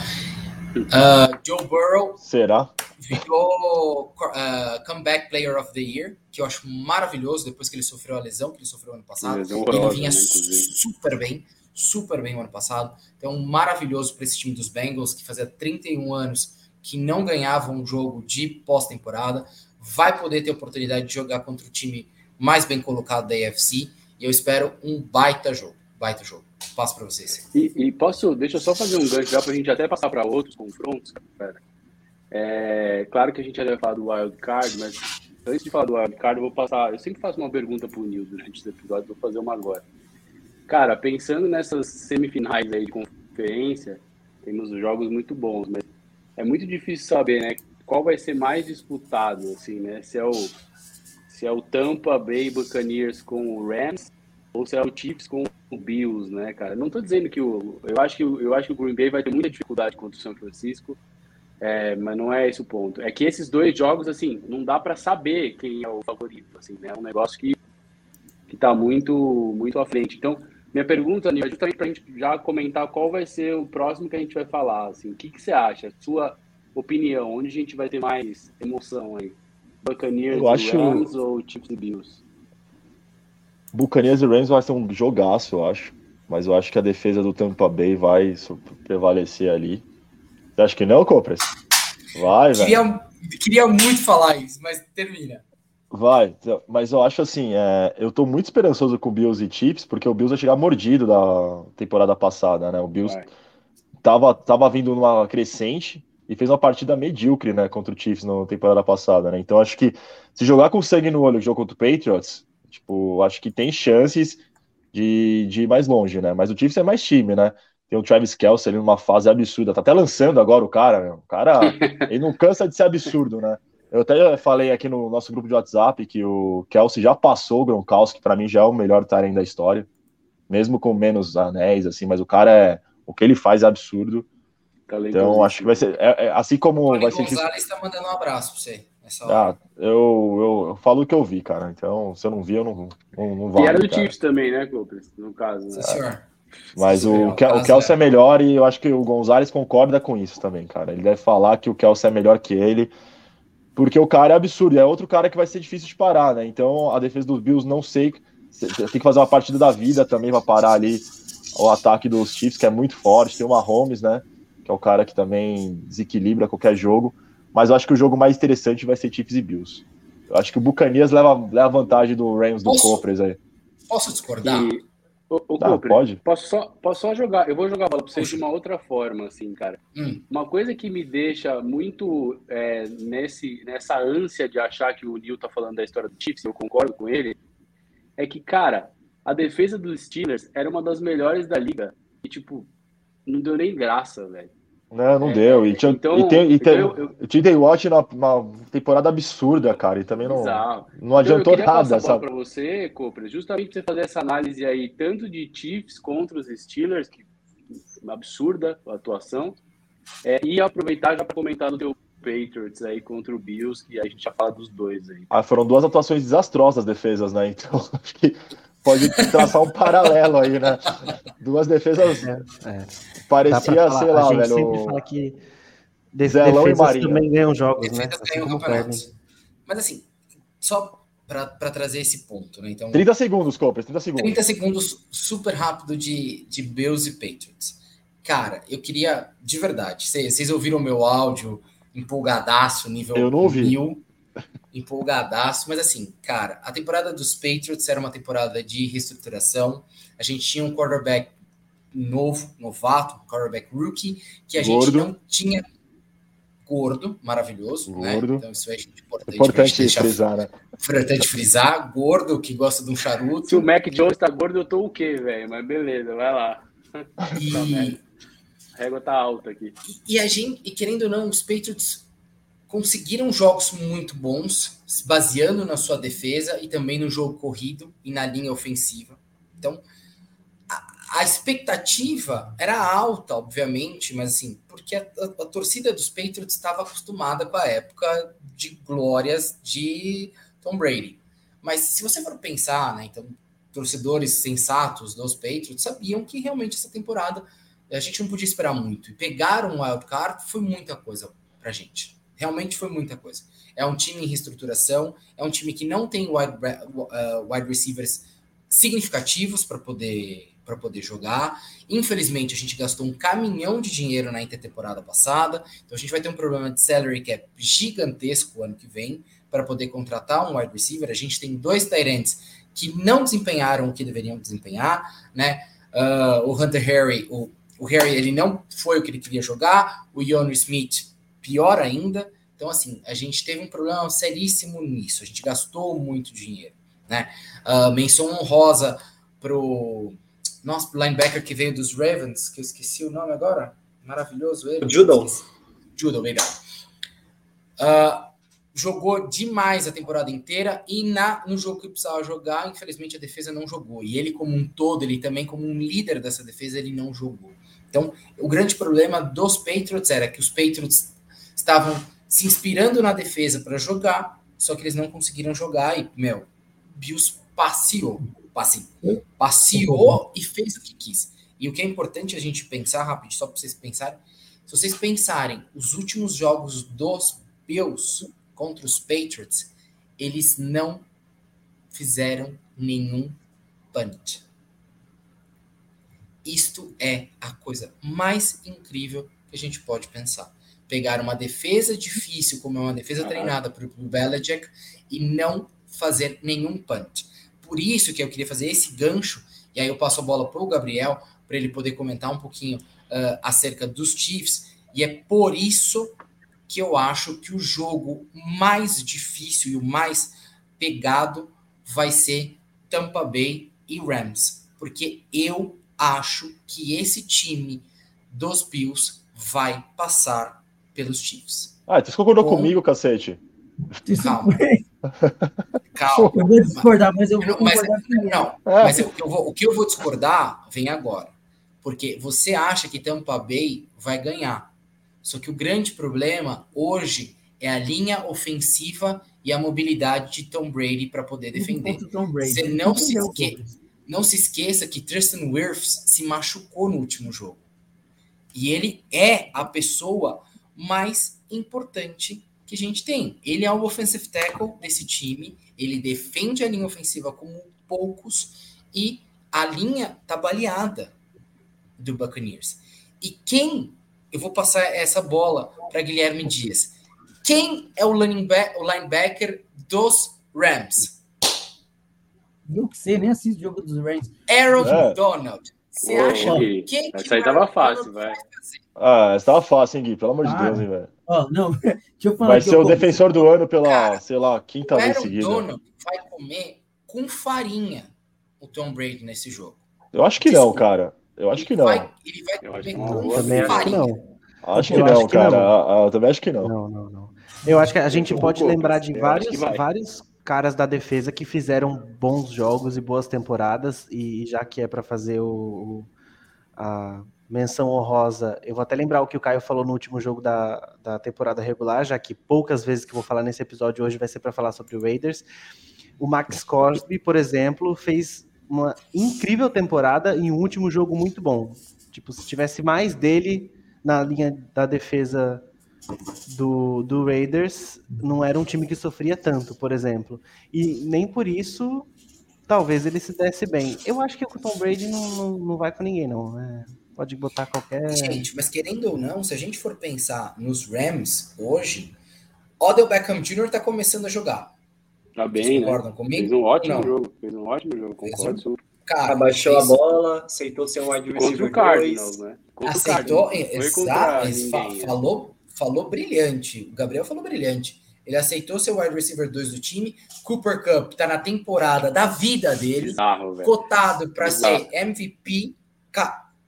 ah, Joe Burrow Será? virou uh, Comeback Player of the Year, que eu acho maravilhoso depois que ele sofreu a lesão que ele sofreu ano passado. Ele horrorosa, vinha né, super bem, super bem o ano passado. Então, maravilhoso para esse time dos Bengals, que fazia 31 anos que não ganhava um jogo de pós-temporada. Vai poder ter oportunidade de jogar contra o time mais bem colocado da AFC. E eu espero um baita jogo. Baita jogo. Passo para vocês. E, e posso, deixa eu só fazer um gancho já para a gente até passar para outros confrontos, cara. É, claro que a gente já deve falar do Wild Card, mas antes de falar do Wild Card, eu vou passar. Eu sempre faço uma pergunta pro Nil durante os episódios, vou fazer uma agora. Cara, pensando nessas semifinais aí de conferência, temos jogos muito bons, mas é muito difícil saber, né? Qual vai ser mais disputado, assim, né? Se é o, se é o Tampa Bay Buccaneers com o Rams ou se é o Chiefs com o Bills, né, cara? Não tô dizendo que o. Eu acho que, eu acho que o Green Bay vai ter muita dificuldade contra o São Francisco, é, mas não é esse o ponto. É que esses dois jogos, assim, não dá para saber quem é o favorito, assim, né? É um negócio que, que tá muito, muito à frente. Então, minha pergunta, Nil, é justamente pra gente já comentar qual vai ser o próximo que a gente vai falar, assim. O que, que você acha? Sua opinião, onde a gente vai ter mais emoção aí? Buccaneers Eu e acho- Rams ou Chiefs e Bills? Buccaneers e Rams vai ser um jogaço, eu acho. Mas eu acho que a defesa do Tampa Bay vai prevalecer ali. Você acha que não, Copras? Vai, velho. Queria, queria muito falar isso, mas termina. Vai, mas eu acho assim, é, eu tô muito esperançoso com o Bills e Chiefs, porque o Bills vai chegar mordido da temporada passada, né? O Bills Vai. tava, tava vindo numa crescente e fez uma partida medíocre, né, contra o Chiefs na temporada passada, né? Então acho que se jogar com sangue no olho o jogo contra o Patriots, tipo, acho que tem chances de, de ir mais longe, né? Mas o Chiefs é mais time, né? Tem o Travis Kelce ali numa fase absurda, tá até lançando agora o cara, meu. O cara, ele não cansa de ser absurdo, né? Eu até falei aqui no nosso grupo de WhatsApp que o Kelsey já passou o Gronkowski, que para mim já é o melhor Tyrant da história, mesmo com menos anéis, assim, mas o cara é. O que ele faz é absurdo. Então acho que vai ser. é- é- assim como O vai ser difícil. Gonzalez está mandando um abraço para você. Ah, eu, eu, eu falo o que eu vi, cara. Então, se eu não vi, eu não, não, não E vale, era do. Chiefs também, né, Cooper? No caso, né? Sim, senhor. Mas Sim, o, o Caso Kelsey é. é melhor e eu acho que o Gonzalez concorda com isso também, cara. Ele deve falar que o Kelsey é melhor que ele, porque o cara é absurdo. É outro cara que vai ser difícil de parar, né? Então a defesa dos Bills, não sei. Tem que fazer uma partida da vida também para parar ali o ataque dos Chiefs, que é muito forte. Tem o Mahomes, né? Que é o cara que também desequilibra qualquer jogo. Mas eu acho que o jogo mais interessante vai ser Chiefs e Bills. Eu acho que o Buccaneers leva, leva vantagem do Rams do? Copres aí. Posso discordar? E, Ah, Cooper, pode? Posso só, posso só jogar? Eu vou jogar a bola pra vocês de uma outra forma, assim, cara. Hum. Uma coisa que me deixa muito é, nesse, nessa ânsia de achar que o Neil tá falando da história do Chiefs, eu concordo com ele, é que, cara, a defesa dos Steelers era uma das melhores da liga. E, tipo, não deu nem graça, velho. Não, não É, deu. E, tinha, então- e tem, e tem, eu- eu- o TJ Watt na, na temporada absurda, cara, e também não, não Então, eu adiantou nada, passar a bola sabe? para você, Cooper, justamente pra você fazer essa análise aí, tanto de Chiefs contra os Steelers, que absurda a atuação, é, e aproveitar já para comentar do teu Patriots aí contra o Bills, que a gente já fala dos dois aí. Ah, foram duas atuações desastrosas defesas, né? Então acho que pode traçar um paralelo aí, né? Duas defesas É, é. Parecia, sei lá, a gente velho. sempre fala que def- Zelão e defesas também ganham jogos, né? Defesas Assim ganham perdem. campeonatos. Mas assim, só para trazer esse ponto, né? Então, 30 segundos, Copers, 30 segundos. 30 segundos super rápido de, de Bills e Patriots. Cara, eu queria, de verdade, vocês ouviram o meu áudio empolgadaço, nível eu não ouvi. mil, empolgadaço, mas assim, cara, a temporada dos Patriots era uma temporada de reestruturação, a gente tinha um quarterback novo, novato, um quarterback rookie, que a Gordo. gente não tinha gordo, maravilhoso, né? gordo. né? Então isso é importante, importante frisar, né? Importante frisar, gordo, que gosta de um charuto. Se o Mac Jones tá gordo, eu tô o quê, velho? Mas beleza, vai lá. E... a régua tá alta aqui. E a gente, e querendo ou não, os Patriots conseguiram jogos muito bons, baseando na sua defesa e também no jogo corrido e na linha ofensiva. Então, a expectativa era alta, obviamente, mas assim, porque a, a, a, torcida dos Patriots estava acostumada com a época de glórias de Tom Brady. Mas se você for pensar, né, então, torcedores sensatos dos Patriots sabiam que realmente essa temporada a gente não podia esperar muito. E pegar um wild card foi muita coisa pra gente. Realmente foi muita coisa. É um time em reestruturação, é um time que não tem wide, uh, wide receivers significativos para poder para poder jogar. Infelizmente, a gente gastou um caminhão de dinheiro na intertemporada passada, então a gente vai ter um problema de salary cap gigantesco ano que vem para poder contratar um wide receiver. A gente tem dois Tyrants que não desempenharam o que deveriam desempenhar, né? Uh, o Hunter Harry, o, o Harry, ele não foi o que ele queria jogar, o Ion Smith, pior ainda. Então, assim, a gente teve um problema seríssimo nisso, a gente gastou muito dinheiro, né? Uh, menção honrosa pro nosso linebacker que veio dos Ravens, que eu esqueci o nome agora. Maravilhoso ele. Judon. Judon, obrigado. Uh, jogou demais a temporada inteira e na, no jogo que precisava jogar, infelizmente a defesa não jogou. E ele, como um todo, ele também, como um líder dessa defesa, ele não jogou. Então, o grande problema dos Patriots era que os Patriots estavam se inspirando na defesa para jogar, só que eles não conseguiram jogar e, meu, Bills passeou assim, passeou e fez o que quis. E o que é importante a gente pensar rápido, só para vocês pensarem, se vocês pensarem, os últimos jogos dos Bills contra os Patriots, eles não fizeram nenhum punt. Isto é a coisa mais incrível que a gente pode pensar. Pegar uma defesa difícil, como é uma defesa treinada por Belichick, e não fazer nenhum punt. Por isso que eu queria fazer esse gancho, e aí eu passo a bola para o Gabriel, para ele poder comentar um pouquinho uh, acerca dos Chiefs, e é por isso que eu acho que o jogo mais difícil e o mais pegado vai ser Tampa Bay e Rams, porque eu acho que esse time dos Bills vai passar pelos Chiefs. Ah, você concordou Com... comigo, cacete? Calma. Calma. Eu vou discordar, mas eu vou mas, Não, mas eu, eu vou, o que eu vou discordar vem agora. Porque você acha que Tampa Bay vai ganhar. Só que o grande problema hoje é a linha ofensiva e a mobilidade de Tom Brady para poder defender. Você não se, esque... não se esqueça que Tristan Wirfs se machucou no último jogo. E ele é a pessoa mais importante que a gente tem. Ele é o offensive tackle desse time, ele defende a linha ofensiva como poucos e a linha tá baleada do Buccaneers. E quem, eu vou passar essa bola para Guilherme Dias. Quem é o, linebacker, o linebacker dos Rams? Eu que sei, nem assisto o jogo dos Rams. Aaron é. Donald. Você acha que. Quem Essa aí tava fácil, velho. Ah, essa tava fácil, hein, Gui? Pelo amor de Deus, hein, velho. Oh, não, deixa eu falar. Vai ser o defensor do ano pela, Cara, sei lá, quinta vez seguida. O Donald vai comer com farinha o Tom Brady nesse jogo. Eu acho que Desculpa. não, cara. Eu acho que não. Vai, ele vai comer com também farinha. Acho que não. Acho que eu não, acho que cara. Não. Eu também acho que não. Não, não, não. Eu acho que a gente pode lembrar de vários, vários caras da defesa que fizeram bons jogos e boas temporadas, e já que é para fazer o, a menção honrosa, eu vou até lembrar o que o Caio falou no último jogo da, da temporada regular, já que poucas vezes que vou falar nesse episódio hoje vai ser para falar sobre o Raiders. O Max Crosby, por exemplo, fez uma incrível temporada em um último jogo muito bom. Tipo, se tivesse mais dele na linha da defesa do, do Raiders não era um time que sofria tanto, por exemplo. E nem por isso talvez ele se desse bem. Eu acho que o Tom Brady não, não, não vai com ninguém, não. É, pode botar qualquer. Gente, mas querendo ou não, se a gente for pensar nos Rams hoje, Odell Beckham Jr. tá começando a jogar. Tá bem, Vocês né? concordam né? comigo? Fez um ótimo não. jogo. Fez um ótimo jogo, concordo. Um... Cara, abaixou fez... a bola, aceitou ser um wide receiver contra o Cardinals, né? Contra aceitou, exato, falou, falou brilhante. O Gabriel falou brilhante. Ele aceitou ser o wide receiver 2 do time. Cooper Cup tá na temporada da vida dele, Bizarro, cotado para ser MVP,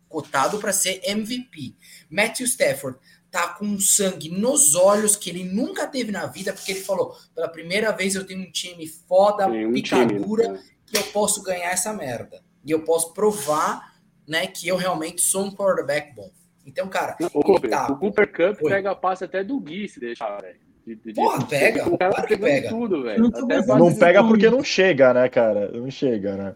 cotado para ser MVP. Matthew Stafford tá com sangue nos olhos que ele nunca teve na vida, porque ele falou: pela primeira vez eu tenho um time foda, um picadura, time, né? que eu posso ganhar essa merda. E eu posso provar né, que eu realmente sou um quarterback bom. Então, cara. O Cooper, tá... o Cooper Cup Oi. pega a passe até do Gui se deixar, velho. De, de, Porra, pega. O cara claro que pega. tudo, velho. Não, não pega porque não chega, né, cara? Não chega, né?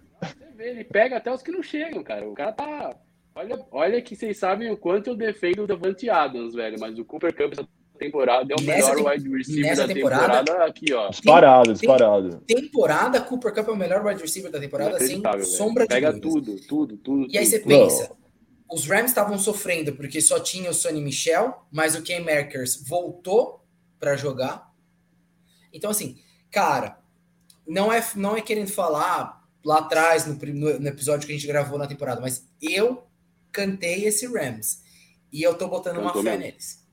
Ele pega até os que não chegam, cara. O cara tá Olha, olha que vocês sabem o quanto eu defendo o Davante Adams, velho, mas o Cooper Cup essa temporada é o nessa melhor wide receiver da temporada, temporada, aqui, ó. Disparado, disparado. Temporada, Cooper Cup é o melhor wide receiver da temporada, sem sombra de Pega tudo, tudo, tudo. E aí você pensa, Não. Os Rams estavam sofrendo porque só tinha o Sonny Michel, mas o Ken Markers voltou para jogar. Então, assim, cara, não é, não é querendo falar lá atrás, no, no episódio que a gente gravou na temporada, mas eu cantei esse Rams. E eu tô botando uma fé mesmo. neles.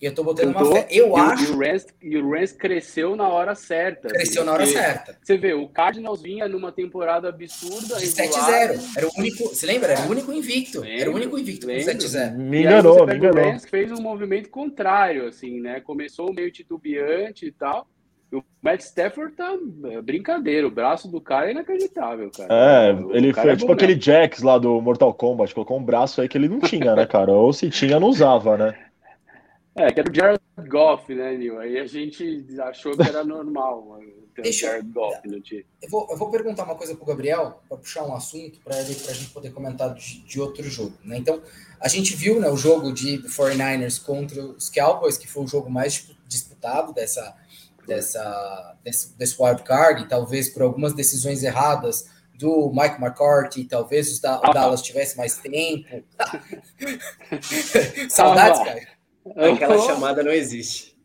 Eu tô botando Cantou, uma fé. Eu e, acho. E o, Rams, e o Rams cresceu na hora certa. Cresceu na hora certa. Você vê, o Cardinals vinha numa temporada absurda. 7-0. Era o único. Você lembra? Era o único invicto. Lembro, era o único invicto com 7-0. Me enganou, me enganou. O Rams fez um movimento contrário, assim, né? Começou meio titubeante e tal. O Matt Stafford tá é, brincadeira, o braço do cara é inacreditável, cara. É, o ele foi é tipo aquele Jax lá do Mortal Kombat, colocou um braço aí que ele não tinha, né, cara? Ou se tinha, não usava, né? É, que era o Jared Goff, né, Nil? Aí a gente achou que era normal ter Deixa, o Jared Goff no time. Eu vou, eu vou perguntar uma coisa pro Gabriel, para puxar um assunto, para a gente poder comentar de, de, outro jogo, né? Então, a gente viu né, o jogo de 49ers contra os Cowboys, que foi o jogo mais disputado dessa dessa, desse, desse wild card, e talvez por algumas decisões erradas do Mike McCarthy, talvez os da, o Dallas tivesse mais tempo. Saudades, cara. Aquela chamada não existe.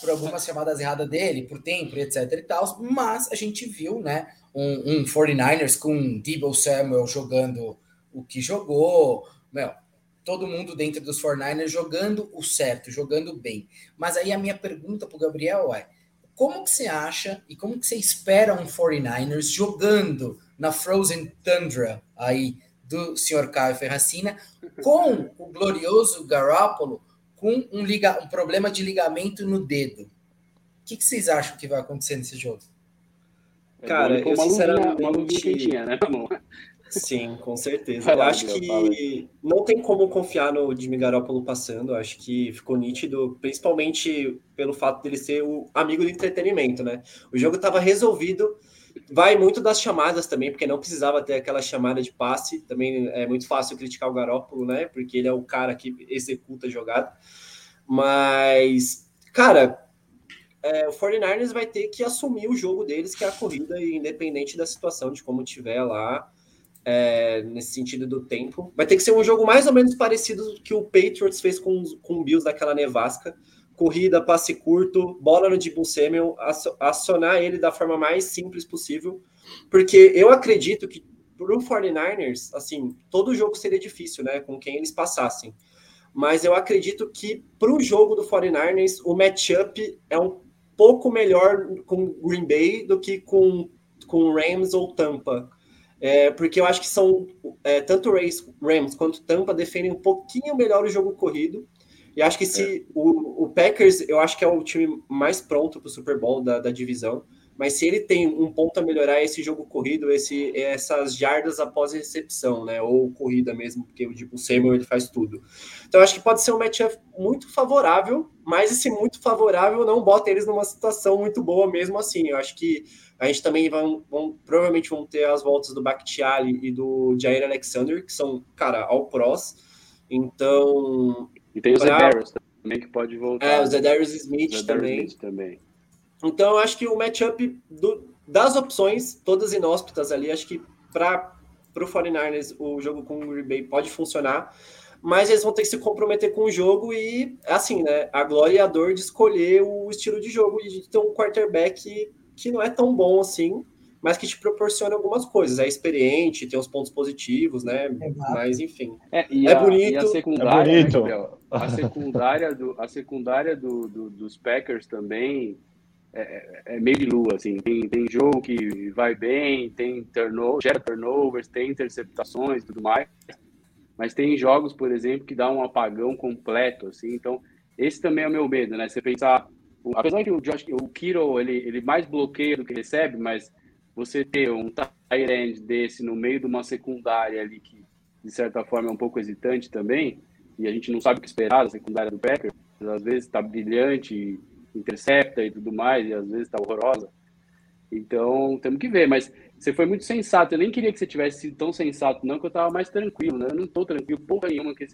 Por algumas chamadas erradas dele, por tempo, etc e tal, mas a gente viu, né, um, um 49ers com Debo Samuel jogando o que jogou, meu, todo mundo dentro dos 49ers jogando o certo, jogando bem. Mas aí a minha pergunta para o Gabriel é: como que você acha e como que você espera um 49ers jogando na Frozen Tundra aí do senhor Caio Ferracina com o glorioso Garoppolo com um, liga, um problema de ligamento no dedo? O que, que vocês acham que vai acontecer nesse jogo? Cara, eu sinceramente... Uma luvinha quentinha, né, Sim, com certeza. eu acho que não tem como confiar no Jimmy Garoppolo passando. acho que ficou nítido, principalmente pelo fato dele ser o amigo do entretenimento, né? O jogo estava resolvido. Vai muito das chamadas também, porque não precisava ter aquela chamada de passe. Também é muito fácil criticar o Garoppolo, né? Porque ele é o cara que executa a jogada. Mas, cara, é, o 49ers vai ter que assumir o jogo deles, que é a corrida, independente da situação, de como tiver lá é, nesse sentido do tempo. Vai ter que ser um jogo mais ou menos parecido que o Patriots fez com, com o Bills daquela nevasca. Corrida, passe curto, bola no Debo Samuel, acionar ele da forma mais simples possível. Porque eu acredito que para o 49ers, assim, todo jogo seria difícil, né? Com quem eles passassem. Mas eu acredito que para o jogo do 49ers, o matchup é um pouco melhor com Green Bay do que com, com Rams ou Tampa é, porque eu acho que são é, tanto Rams quanto Tampa defendem um pouquinho melhor o jogo corrido. E acho que se é. o, o, Packers, eu acho que é o time mais pronto para o Super Bowl da, da, divisão. Mas se ele tem um ponto a melhorar esse jogo corrido, esse, essas jardas após a recepção, né? Ou corrida mesmo, porque o tipo, Samuel ele faz tudo. Então acho que pode ser um matchup muito favorável, mas esse muito favorável não bota eles numa situação muito boa mesmo assim. Eu acho que a gente também vai, vão, provavelmente vão ter as voltas do Bakhtiari e do Jair Alexander, que são, cara, all pros. Então. E tem os pra... também que pode voltar. É, o Zedarius Smith, também. Smith também. Então, eu acho que o matchup do, das opções, todas inóspitas ali, acho que para o 49ers o jogo com o Green Bay pode funcionar, mas eles vão ter que se comprometer com o jogo e, assim, né, a glória e a dor de escolher o estilo de jogo e de ter um quarterback que não é tão bom assim, mas que te proporciona algumas coisas. É experiente, tem uns pontos positivos, né? Mas enfim. É, é a, bonito. a secundária, é bonito. Né, a secundária, do, a secundária do, do, dos Packers também é, é, meio de lua, assim. Tem, tem jogo que vai bem, tem turnover, gera turnovers, tem interceptações e tudo mais. Mas tem jogos, por exemplo, que dá um apagão completo, assim. Então, esse também é o meu medo, né? Você pensar, apesar que o Josh, o Kiro, ele, ele mais bloqueia do que recebe, mas você ter um tight end desse no meio de uma secundária ali que, de certa forma, é um pouco hesitante também, e a gente não sabe o que esperar da secundária do Packers, às vezes está brilhante, intercepta e tudo mais, e às vezes está horrorosa. Então, temos que ver, mas você foi muito sensato. Eu nem queria que você tivesse sido tão sensato, não, que eu estava mais tranquilo, né? Eu não estou tranquilo, porra nenhuma. Que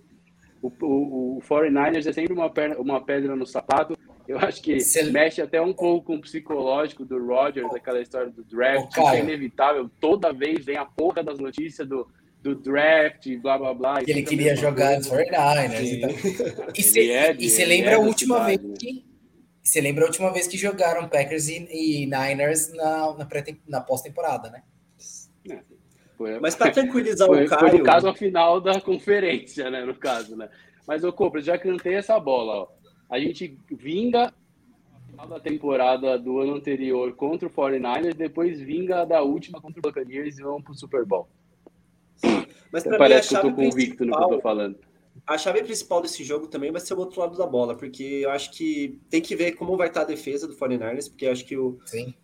o, o, o 49ers é sempre uma, perna, uma pedra no sapato. Eu acho que Você... mexe até um pouco com o psicológico do Rogers, aquela história do draft, que é inevitável. Toda vez vem a porra das notícias do, do draft, blá blá blá. Que ele queria jogar nos 49ers. Então. E você é lembra é a última cidade, vez né? que. Você lembra a última vez que jogaram Packers e, e Niners na, na, na pós-temporada, né? É. Foi, Mas para tranquilizar foi, o Caio. Foi no caso a final da conferência, né? No caso, né? Mas, ô Copra, já cantei essa bola, ó a gente vinga da temporada do ano anterior contra o 49ers, depois vinga da última contra o Buccaneers e vão pro Super Bowl. Mas parece que eu tô convicto no que eu tô falando. A chave principal desse jogo também vai ser o outro lado da bola, porque eu acho que tem que ver como vai estar a defesa do 49ers, porque eu acho que o,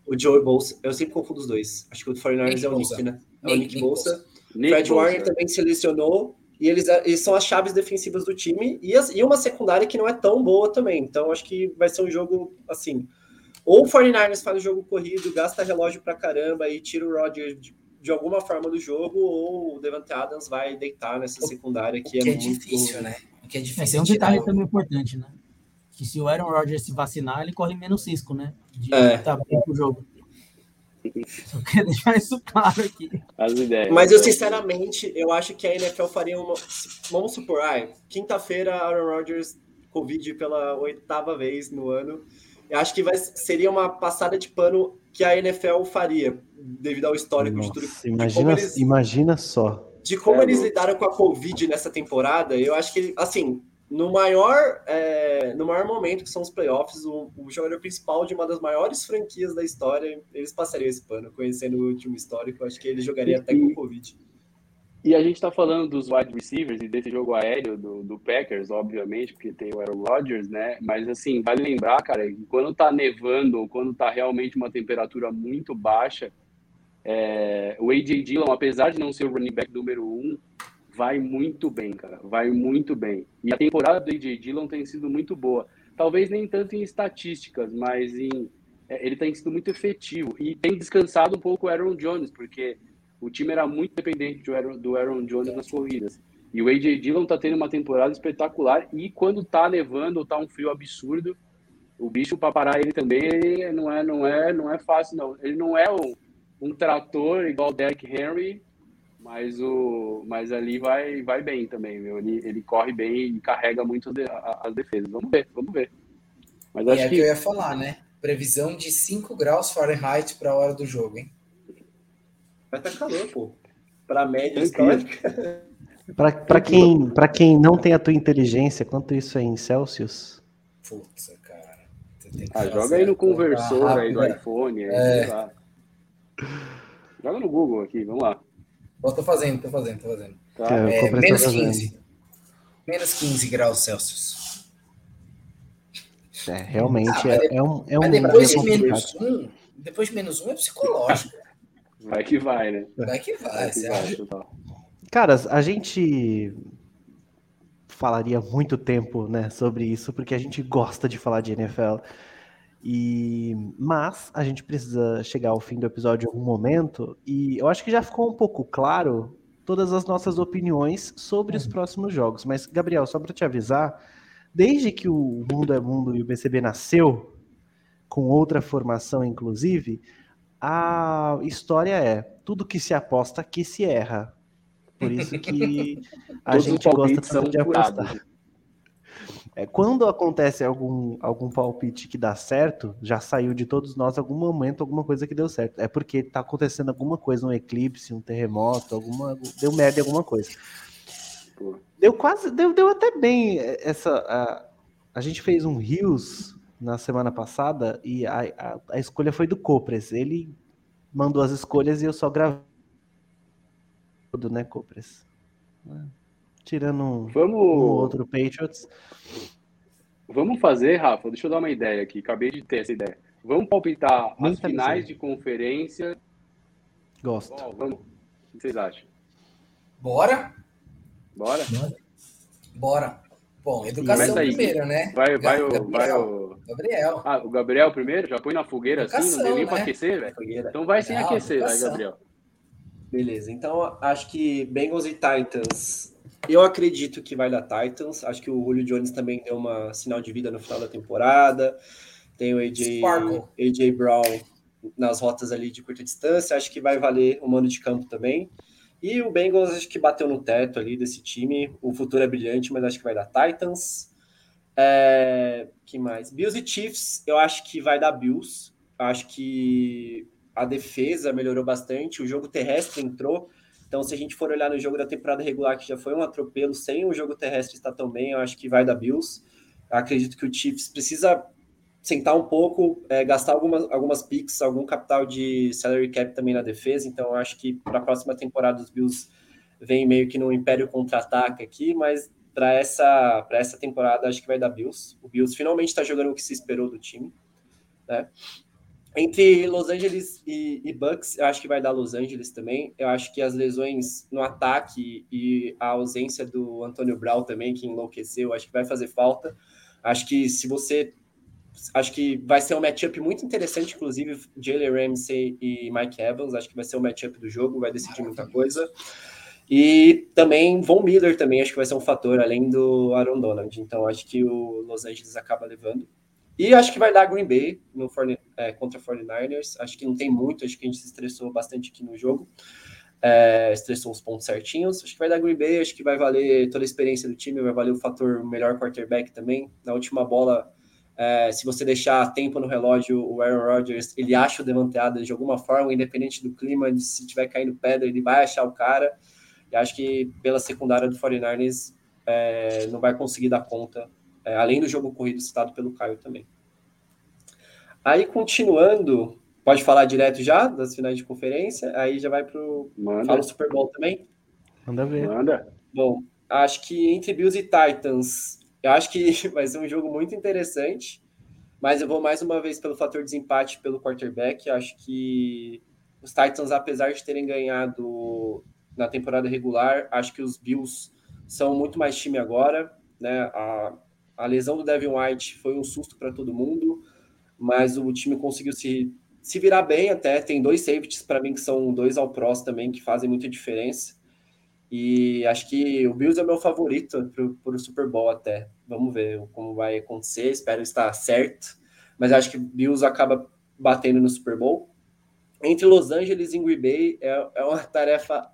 o Joe Bolsa, eu sempre confundo os dois. Acho que o 49ers Nick é o Nick, né? É o Nick, Nick Bolsa. Nick Fred Bolsa. Warner também selecionou e eles, eles são as chaves defensivas do time e, as, e uma secundária que não é tão boa também. Então, acho que vai ser um jogo assim. Ou o 49ers faz o jogo corrido, gasta relógio pra caramba e tira o Rodgers de, de alguma forma do jogo, ou o Devante Adams vai deitar nessa secundária que, que é, é muito... difícil, né? O que é difícil. Esse é um detalhe também importante, né? Que se o Aaron Rodgers se vacinar, ele corre menos risco, né? De é. estar bem pro jogo. Só queria deixar isso claro aqui. As ideias. Mas eu, sinceramente, eu acho que a NFL faria uma. Vamos supor, ah, quinta-feira, Aaron Rodgers, Covid pela oitava vez no ano. Eu acho que vai, seria uma passada de pano que a NFL faria, devido ao histórico Nossa, de tudo. Imagina, de eles, imagina só. De como é, eles lidaram com a Covid nessa temporada, eu acho que, assim, no maior, é, no maior momento que são os playoffs, o, o, jogador principal de uma das maiores franquias da história, eles passariam esse pano, conhecendo o último histórico, acho que ele jogaria até com o Covid. E a gente está falando dos wide receivers e desse jogo aéreo do, do, Packers, obviamente, porque tem o Aaron Rodgers, né? Mas assim, vale lembrar, cara, que quando tá nevando ou quando tá realmente uma temperatura muito baixa, é, o AJ Dillon, apesar de não ser o running back número um, vai muito bem, cara. Vai muito bem. E a temporada do AJ Dillon tem sido muito boa. Talvez nem tanto em estatísticas, mas em é, ele tem sido muito efetivo e tem descansado um pouco o Aaron Jones, porque o time era muito dependente do Aaron, do Aaron Jones nas corridas. E o AJ Dillon tá tendo uma temporada espetacular e quando tá nevando ou tá um frio absurdo, o bicho para parar ele também não é não é não é fácil não. Ele não é um, um trator igual o Derrick Henry, mas o mas ali vai vai bem também, meu. Ele, ele corre bem e carrega muito de, a, as defesas. Vamos ver, vamos ver. Mas acho é que... que eu ia falar, né? Previsão de 5 graus Fahrenheit para a hora do jogo, hein? Vai estar tá calor, pô. Para média histórica. Para quem, quem não tem a tua inteligência, quanto isso é em Celsius? Putz, cara. Ah, joga aí no conversor aí do iPhone. Aí, é. Joga no Google aqui, vamos lá. Eu tô fazendo, tô fazendo, tô fazendo. Tá. É, menos 15. Menos 15 graus Celsius. É, realmente ah, é, é, um. É mas depois de menos um, depois de menos um é psicológico. Vai que vai, né? Vai que vai, vai que vai Caras, a gente falaria muito tempo né, sobre isso, porque a gente gosta de falar de NFL. E mas a gente precisa chegar ao fim do episódio em algum momento e eu acho que já ficou um pouco claro todas as nossas opiniões sobre os uhum. próximos jogos. Mas Gabriel, só para te avisar, desde que o Mundo é Mundo e o BCB nasceu, com outra formação inclusive, a história é tudo que se aposta que se erra. Por isso que a gente gosta tanto de apostar. É, quando acontece algum, algum palpite que dá certo, já saiu de todos nós algum momento, alguma coisa que deu certo. É porque tá acontecendo alguma coisa, um eclipse, um terremoto, alguma. Deu merda alguma coisa. Deu quase. Deu, deu até bem essa. A, a gente fez um Rios na semana passada e a, a, a escolha foi do Copres. Ele mandou as escolhas e eu só gravei tudo, né, Copres? Tirando um, Vamos... um outro Patriots. Vamos fazer, Rafa, deixa eu dar uma ideia aqui, acabei de ter essa ideia. Vamos palpitar as finais de conferência. Gosto. Oh, vamos. O que vocês acham? Bora? Bora? Bora. Bom, educação primeiro, né? Vai, vai, Gabriel. O, vai o. Gabriel. Ah, o Gabriel primeiro? Já põe na fogueira educação, assim? Não deu nem né? pra aquecer, velho? Então vai sem aquecer, vai, Gabriel. Beleza, então acho que Bengals e Titans eu acredito que vai dar Titans. Acho que o Julio Jones também deu uma sinal de vida no final da temporada. Tem o AJ, AJ Brown nas rotas ali de curta distância. Acho que vai valer o mano de campo também. E o Bengals acho que bateu no teto ali desse time. O futuro é brilhante, mas acho que vai dar Titans. É... que mais? Bills e Chiefs, eu acho que vai dar Bills. Acho que a defesa melhorou bastante. O jogo terrestre entrou. Então, se a gente for olhar no jogo da temporada regular, que já foi um atropelo, sem o jogo terrestre estar tão bem, eu acho que vai dar Bills. Acredito que o Chiefs precisa sentar um pouco, é, gastar algumas, algumas picks, algum capital de salary cap também na defesa. Então, acho que para a próxima temporada os Bills vem meio que no império contra-ataque aqui, mas para essa, essa temporada acho que vai dar Bills. O Bills finalmente está jogando o que se esperou do time. Né? Entre Los Angeles e, e, Bucks, eu acho que vai dar Los Angeles também. Eu acho que as lesões no ataque e a ausência do Antônio Brown também, que enlouqueceu, acho que vai fazer falta. Acho que se você. Acho que vai ser um matchup muito interessante, inclusive, Jalen Ramsey e Mike Evans. Acho que vai ser o um matchup do jogo, vai decidir muita coisa. E também Von Miller também acho que vai ser um fator, além do Aaron Donald. Então acho que o Los Angeles acaba levando. E acho que vai dar Green Bay no, é, contra 49ers. Acho que não tem muito, acho que a gente se estressou bastante aqui no jogo. É, estressou os pontos certinhos. Acho que vai dar Green Bay, acho que vai valer toda a experiência do time, vai valer o fator melhor quarterback também. Na última bola, é, se você deixar tempo no relógio, o Aaron Rodgers, ele acha o Devante Adams de alguma forma, independente do clima, se tiver caindo pedra, ele vai achar o cara. E acho que pela secundária do 49ers é, não vai conseguir dar conta é, além do jogo corrido citado pelo Caio também. Aí, continuando, pode falar direto já das finais de conferência, aí já vai para o Super Bowl também? Manda ver. Manda. Bom, acho que entre Bills e Titans, eu acho que vai ser um jogo muito interessante, mas eu vou mais uma vez pelo fator desempate pelo quarterback. Acho que os Titans, apesar de terem ganhado na temporada regular, acho que os Bills são muito mais time agora, né? A, a lesão do Devin White foi um susto para todo mundo, mas o time conseguiu se, se virar bem até. Tem dois safeties para mim que são dois ao pros também, que fazem muita diferença. E acho que o Bills é meu favorito para o Super Bowl até. Vamos ver como vai acontecer, espero estar certo. Mas acho que o Bills acaba batendo no Super Bowl. Entre Los Angeles e Green Bay é, é uma tarefa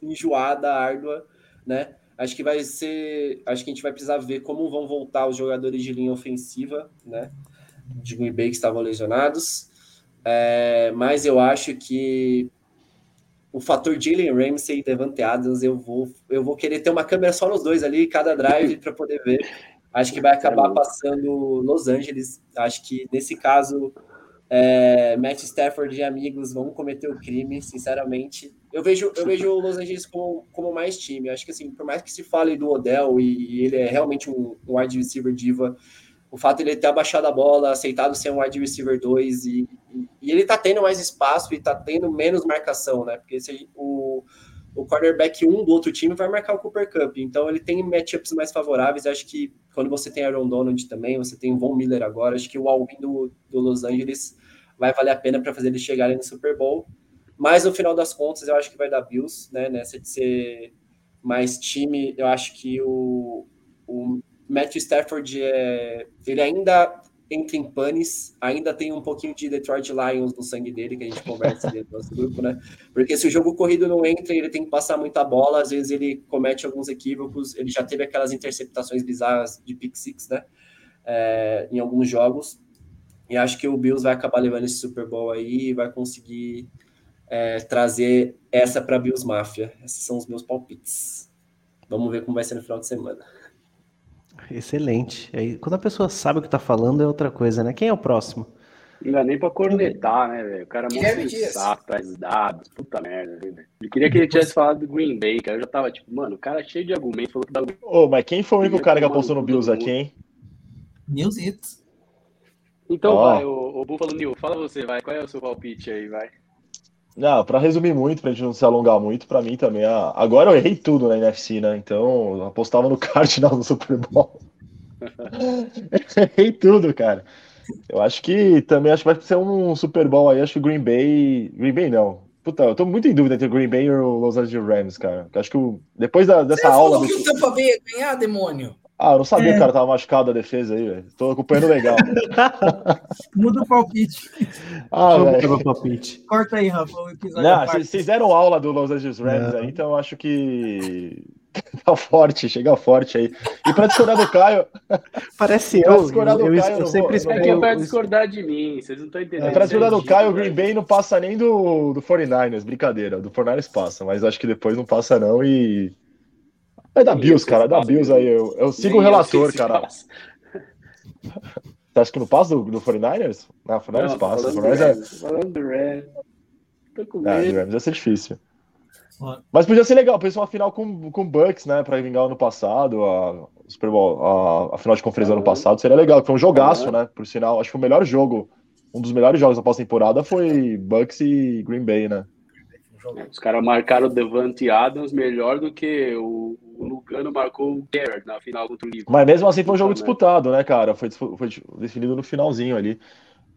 enjoada, árdua, né? Acho que vai ser. Acho que a gente vai precisar ver como vão voltar os jogadores de linha ofensiva, né? De Green Bay que estavam lesionados. É, mas eu acho que o fator Jalen Ramsey e Devante Adams, eu vou, eu vou querer ter uma câmera só nos dois ali, cada drive, para poder ver. Acho que vai acabar passando Los Angeles. Acho que nesse caso é, Matt Stafford e amigos vão cometer o crime, sinceramente. Eu vejo, eu vejo o Los Angeles como, como mais time. Acho que assim, por mais que se fale do Odell e, e ele é realmente um, um wide receiver diva, o fato de ele ter abaixado a bola, aceitado ser um wide receiver 2 e, e, e, ele tá tendo mais espaço e tá tendo menos marcação, né? Porque se, o, o cornerback 1 um do outro time vai marcar o Cooper Cup, então ele tem matchups mais favoráveis. Acho que quando você tem Aaron Donald também, você tem Von Miller agora, acho que o all do, do Los Angeles vai valer a pena para fazer eles chegarem no Super Bowl. Mas no final das contas, eu acho que vai dar Bills, né? Nessa de ser mais time, eu acho que o, o Matthew Stafford é, ele ainda entra em panes, ainda tem um pouquinho de Detroit Lions no sangue dele, que a gente conversa dentro do nosso grupo, né? Porque se o jogo corrido não entra, ele tem que passar muita bola, às vezes ele comete alguns equívocos, ele já teve aquelas interceptações bizarras de pick six, né? É, em alguns jogos. E acho que o Bills vai acabar levando esse Super Bowl aí e vai conseguir é, trazer essa para Bills Mafia. Esses são os meus palpites. Vamos ver como vai ser no final de semana. Excelente. Aí, quando a pessoa sabe o que tá falando, é outra coisa, né? Quem é o próximo? Não dá nem pra cornetar, né, velho? O cara é muito sensato, traz dados, puta merda, velho. Eu queria que ele tivesse falado do Green Bay, cara. Eu já tava tipo, mano, o cara é cheio de argumentos, falou que dá. Ô, oh, mas quem foi o único cara que apostou no Bills aqui, hein? Newsits. Então oh. vai, o, o Buffalo New, fala você, vai. Qual é o seu palpite aí, vai? Não, para resumir muito, pra gente não se alongar muito, para mim também. A... Agora eu errei tudo na NFC, né? Então eu apostava no Cardinals no Super Bowl. errei tudo, cara. Eu acho que também acho que vai ser um Super Bowl aí. Acho que o Green Bay. Green Bay não. Puta, eu tô muito em dúvida entre o Green Bay e o Los Angeles Rams, cara. Eu acho que o... depois da, dessa Você aula. Você falou que o Tampa Bay ia ganhar, demônio? Ah, eu não sabia é. que o cara tava machucado a defesa aí, velho. Tô acompanhando legal. Muda o palpite. Ah, velho. palpite. Corta aí, Rafa, o episódio. Não, vocês fizeram aula do Los Angeles Rams aí, então eu acho que tá forte, chega forte aí. E pra discordar do Caio. Parece eu. discordar do eu, Caio, eu, sempre espero. É que é pra discordar de mim, vocês não estão entendendo. É, pra discordar do Caio, o Green Bay não passa nem do, do 49ers, brincadeira. Do 49ers passa, mas acho que depois não passa não e. É da Bills, cara, da Bills aí. Eu, eu sigo o relator, cara. Você acha que não passa do, do 49ers? Não, o 49ers não, passa. Falando, é... falando do Rams. Tô com medo. É, Rams vai ser difícil. Mas podia ser legal, pensar uma final com, com o Bucks, né? Pra vingar ano passado, a, Super Bowl, a, a final de conferência uhum. ano passado. Seria legal, foi um jogaço, uhum. né? Por sinal, acho que o melhor jogo, um dos melhores jogos da pós-temporada foi Bucks e Green Bay, né? Os caras marcaram o Devante Adams melhor do que o, o Lugano marcou o Garrett na final contra o Liverpool. Mas mesmo assim foi um jogo disputado, né, cara? Foi, foi definido no finalzinho ali.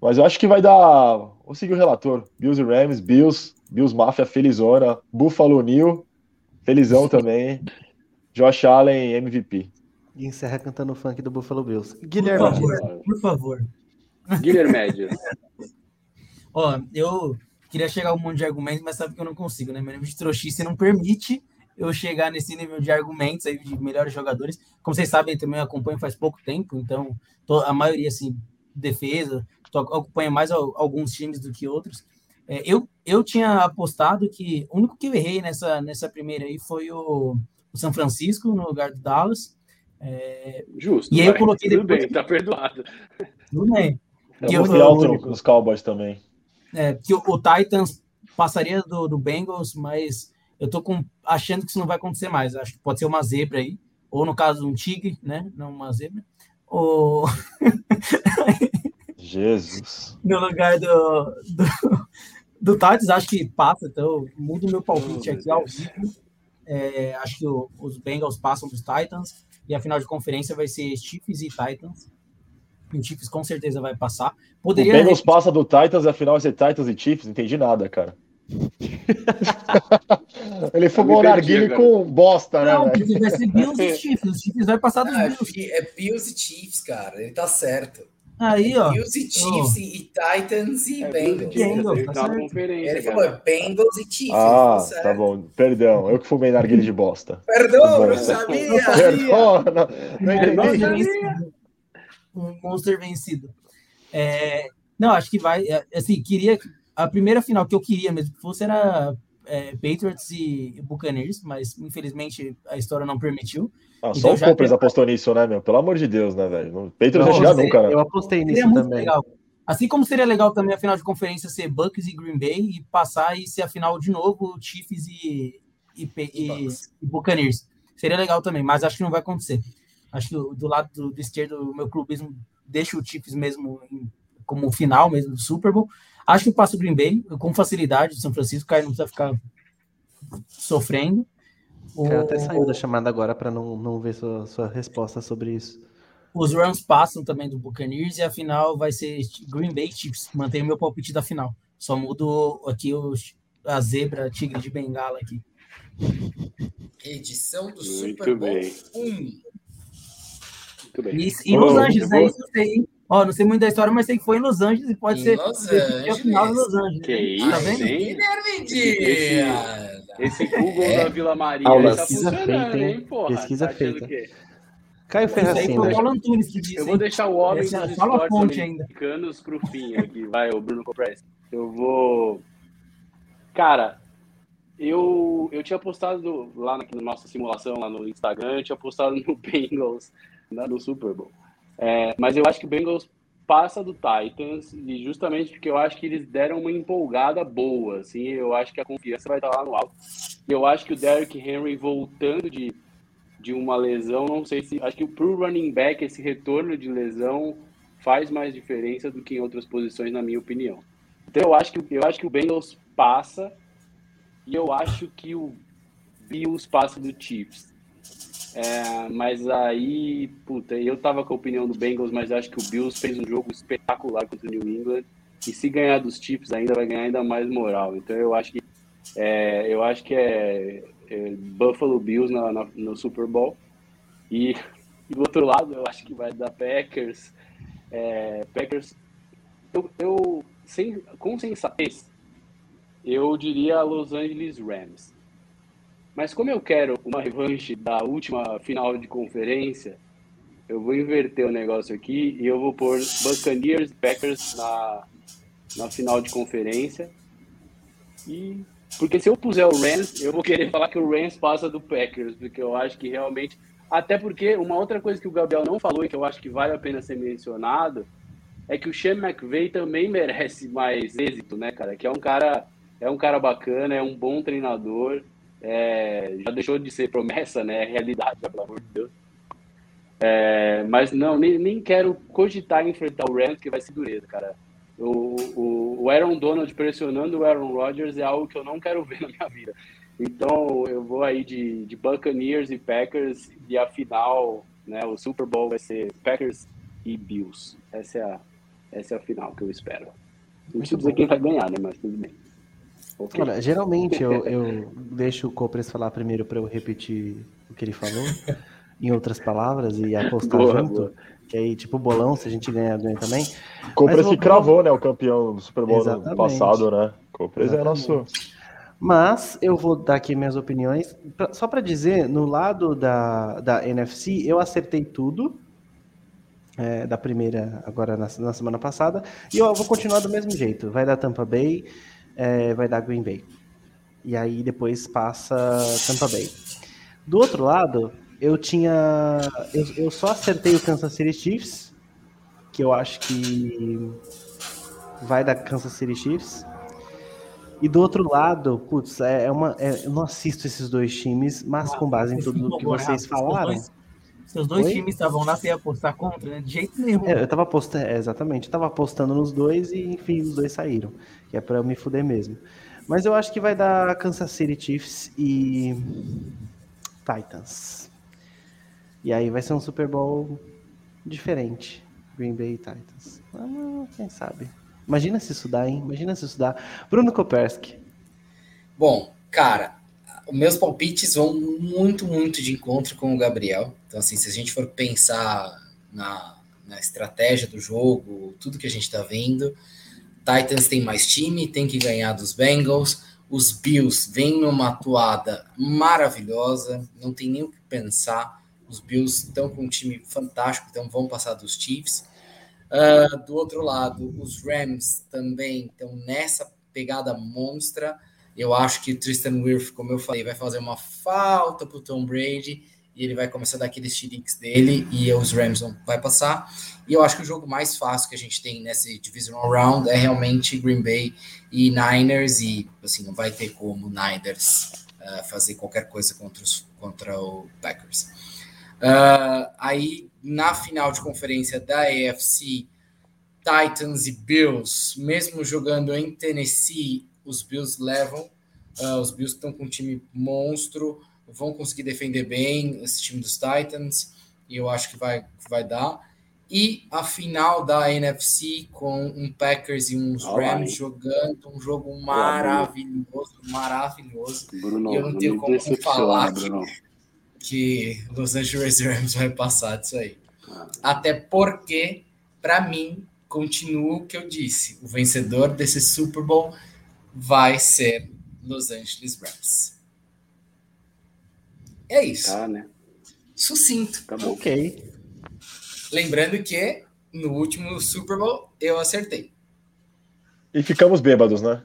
Mas eu acho que vai dar. Vou seguir o relator. Bills e Rams, Bills, Bills Mafia felizona, Buffalo New, felizão também. Josh Allen, MVP. E encerra cantando o funk do Buffalo Bills. Guilherme. Por favor. Por favor. Guilherme. Ó, eu queria chegar a um monte de argumentos, mas sabe que eu não consigo, né? Meu nível de trouxice não permite eu chegar nesse nível de argumentos aí de melhores jogadores. Como vocês sabem, também acompanho faz pouco tempo, então a maioria, assim, defesa, acompanha mais alguns times do que outros. É, eu, eu tinha apostado que o único que eu errei nessa, nessa primeira aí foi o, o São Francisco no lugar do Dallas. É, Justo. E aí eu coloquei tudo depois... bem, tá perdoado. Tudo bem. Eu vou alto nos Cowboys também. É, que o, o Titans passaria do, do Bengals, mas eu tô com, achando que isso não vai acontecer mais. Acho que pode ser uma zebra aí, ou no caso um tigre, né? Não uma zebra. Ou... Jesus. No lugar do, do, do Titans, acho que passa, então mudo meu palpite oh, aqui ao vivo. É, acho que o, os Bengals passam dos Titans e a final de conferência vai ser Chiefs e Titans. O Chiefs com certeza vai passar. Poderia... O Bengals passa do Titans e a final vai ser Titans e Chiefs, não entendi nada, cara. Ele fumou o narguile com bosta, né? Não, porque vai ser Bills e Chiefs. Os Chiefs vai passar dos ah, Bills. É Bills e Chiefs, cara. Ele tá certo. Aí, ó. Bills e Chiefs oh. e Titans e é, Bengals. Bengals tá Ele falou Bengals e Chiefs. Ah, tá, tá bom. Perdão, eu que fumei narguile de bosta. Perdão, não sabia. Perdão, não, não entendi. Um monster vencido. É, não, acho que vai. É, assim, queria a primeira final que eu queria mesmo que fosse era é, Patriots e Buccaneers, mas infelizmente a história não permitiu. Ah, então, só o Compras apostou nisso, né, meu? Pelo amor de Deus, né, velho? Patriots não chegar nunca, né? Eu apostei nisso também. Legal. Assim como seria legal também a final de conferência ser Bucks e Green Bay e passar e ser a final de novo Chiefs e, e, e, e Buccaneers. Seria legal também, mas acho que não vai acontecer. Acho que do, do lado do, do esquerdo, o meu clubismo deixa o Chiefs mesmo em, como final mesmo do Super Bowl. Acho que passa o Green Bay com facilidade. São Francisco, o Caio não precisa ficar sofrendo. O cara até saiu da chamada agora para não, não ver sua, sua resposta sobre isso. Os Rams passam também do Buccaneers e a final vai ser Green Bay Chiefs. Mantenho meu palpite da final. Só mudo aqui os, a zebra tigre de bengala aqui. Edição do Muito Super Bowl bem. 1. Muito bem. E, e Los Angeles, vou... é isso eu sei, hein? Ó, não sei muito da história, mas sei que foi em Los Angeles e pode em ser Los Angeles. final de Los Angeles. Que isso, tá vendo? hein? Esse, esse Google é. da Vila Maria Aula, tá pesquisa feita, hein? Porra, Pesquisa tá feita. Caio Ferracina. Eu vou deixar o homem dos esportes americanos pro fim aqui. Vai, o Bruno Compress. Eu vou... Cara, eu, eu tinha postado lá na, na, nossa simulação, lá no Instagram, eu tinha postado no Bengals, né, no Super Bowl. É, mas eu acho que o Bengals passa do Titans, e justamente porque eu acho que eles deram uma empolgada boa, assim, eu acho que a confiança vai estar lá no alto. Eu acho que o Derrick Henry voltando de, de uma lesão, não sei se. Acho que pro running back, esse retorno de lesão faz mais diferença do que em outras posições, na minha opinião. Então eu acho que, eu acho que o Bengals passa, e eu acho que o Bills passa do Chiefs. É, mas aí, puta, eu tava com a opinião do Bengals, mas acho que o Bills fez um jogo espetacular contra o New England. E se ganhar dos Chiefs ainda vai ganhar ainda mais moral. Então eu acho que é, eu acho que é, é Buffalo Bills na, na, no Super Bowl. E, do outro lado, eu acho que vai dar Packers. É, Packers, eu, eu sem, com sensatez, eu diria Los Angeles Rams. Mas como eu quero uma revanche da última final de conferência, eu vou inverter o negócio aqui e eu vou pôr Buccaneers Packers na, na final de conferência. E porque se eu puser o Rams, eu vou querer falar que o Rams passa do Packers, porque eu acho que realmente até porque uma outra coisa que o Gabriel não falou e que eu acho que vale a pena ser mencionado é que o Sean McVay também merece mais êxito, né, cara? Que é um cara é um cara bacana, é um bom treinador é, já deixou de ser promessa, né? É realidade, pelo amor de Deus. É, mas não, nem, nem quero cogitar enfrentar o Rams, que vai ser dureza, cara. O, o, o, Aaron Donald pressionando o Aaron Rodgers é algo que eu não quero ver na minha vida. Então eu vou aí de, de Buccaneers e Packers e a final, né, o Super Bowl vai ser Packers e Bills. Essa é a, essa é a final que eu espero. Não preciso dizer quem vai ganhar, né, mas tudo bem. Okay. Olha, geralmente eu, eu deixo o Copres falar primeiro para eu repetir o que ele falou, em outras palavras, e apostar boa, junto. Boa. Que aí, tipo, bolão, se a gente ganhar, ganha também. Copres que cravou, né? O campeão do Super Bowl no passado, né? Copres é nosso. Mas eu vou dar aqui minhas opiniões. Só para dizer, no lado da, da NFC, eu acertei tudo. É, da primeira, agora na, na semana passada. E eu vou continuar do mesmo jeito. Vai dar Tampa Bay é, vai dar Green Bay. E aí depois passa Tampa Bay. Do outro lado, eu tinha. Eu, eu só acertei o Kansas City Chiefs, que eu acho que vai dar Kansas City Chiefs. E do outro lado, putz, é, é uma. É, eu não assisto esses dois times, mas com base em tudo que vocês falaram. Seus dois Oi? times estavam lá, você ia apostar contra, né? De jeito nenhum. É, eu tava apostando, é, exatamente, eu tava apostando nos dois e, enfim, os dois saíram. Que é pra eu me fuder mesmo. Mas eu acho que vai dar Kansas City Chiefs e Titans. E aí vai ser um Super Bowl diferente. Green Bay Titans. Ah, quem sabe? Imagina se isso dá, hein? Imagina se isso dá. Bruno Koperski. Bom, cara, os meus palpites vão muito, muito de encontro com o Gabriel. Então, assim, se a gente for pensar na, na estratégia do jogo, tudo que a gente está vendo, Titans tem mais time, tem que ganhar dos Bengals. Os Bills vêm numa atuada maravilhosa, não tem nem o que pensar. Os Bills estão com um time fantástico, então vão passar dos Chiefs. Uh, do outro lado, os Rams também estão nessa pegada monstra. Eu acho que Tristan Wirth, como eu falei, vai fazer uma falta para o Tom Brady ele vai começar a dar dele e os Rams vão vai passar. E eu acho que o jogo mais fácil que a gente tem nesse divisional round é realmente Green Bay e Niners e assim não vai ter como Niners uh, fazer qualquer coisa contra, os, contra o Packers. Uh, aí na final de conferência da AFC Titans e Bills, mesmo jogando em Tennessee, os Bills levam. Uh, os Bills estão com um time monstro, vão conseguir defender bem esse time dos Titans, e eu acho que vai, vai dar. E a final da NFC com um Packers e uns Rams jogando um jogo maravilhoso, maravilhoso. Bruno, e eu não tenho como falar que, que Los Angeles Rams vai passar disso aí. Até porque, para mim, continua o que eu disse: o vencedor desse Super Bowl vai ser Los Angeles Rams. É isso. Tá, né? Sucinto. Tá bom. Ok. Lembrando que no último Super Bowl eu acertei. E ficamos bêbados, né?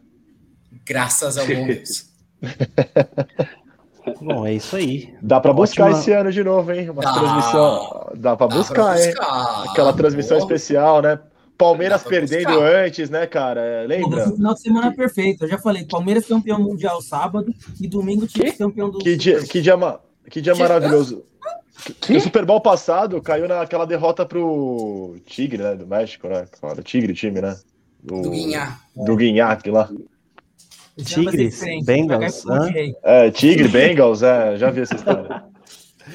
Graças ao bom Deus. Bom, é isso aí. Dá pra buscar Ótima- esse ano de novo, hein? Uma Dá. transmissão. Dá pra Dá buscar, pra hein? buscar. Aquela transmissão especial, né? Palmeiras perdendo buscar. antes, né, cara? É, Pô, Lembra? um final de semana perfeito. Eu já falei, Palmeiras campeão mundial sábado e domingo time campeão do Que dia, que dia, que dia maravilhoso. Que o Super Bowl passado caiu naquela derrota pro Tigre, né? Do México, né? Claro, Tigre, time, né? do Guinhá. Do lá. Tigres, diferente, Bengals, Rei. É, Tigre, Bengals, é, já vi essa história.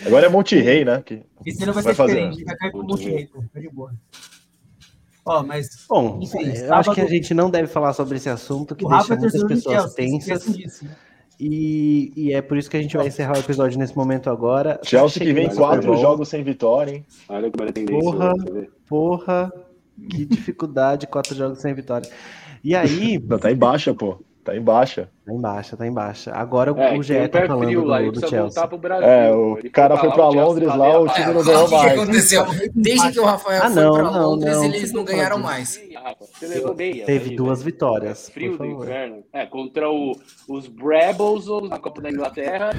Agora é Monte Rei, né? Que... Esse ano vai, Vai ser fazer. diferente, vai cair pro Monte Rei, pô, tá de boa. Ó, mas Bom, Enfim, eu acho sábado- que a gente não deve falar sobre esse assunto, que o deixa Rafa muitas do pessoas tensas. disso. né? E, e é por isso que a gente vai encerrar o episódio nesse momento agora. Chelsea que vem o quatro jogos sem vitória, hein? Olha como é a tendência. Porra. vê. Porra, que dificuldade, quatro jogos sem vitória. E aí, Não, tá em baixa, pô. Tá em baixa. tá em baixa, tá em baixa. Agora É, o que GE tá falando frio lá, ele do, do precisa voltar Chelsea. pro Brasil. É, o cara foi pra o Londres tá lá, o time não o ganhou que, que mais. aconteceu? Desde que o Rafael Ah, foi não, para não, Londres, não. eles não ganharam mais. Rafa, Você levou meia. Teve aí, duas velho. vitórias. Frio por do. É, contra o, os Rebels na Copa da Inglaterra.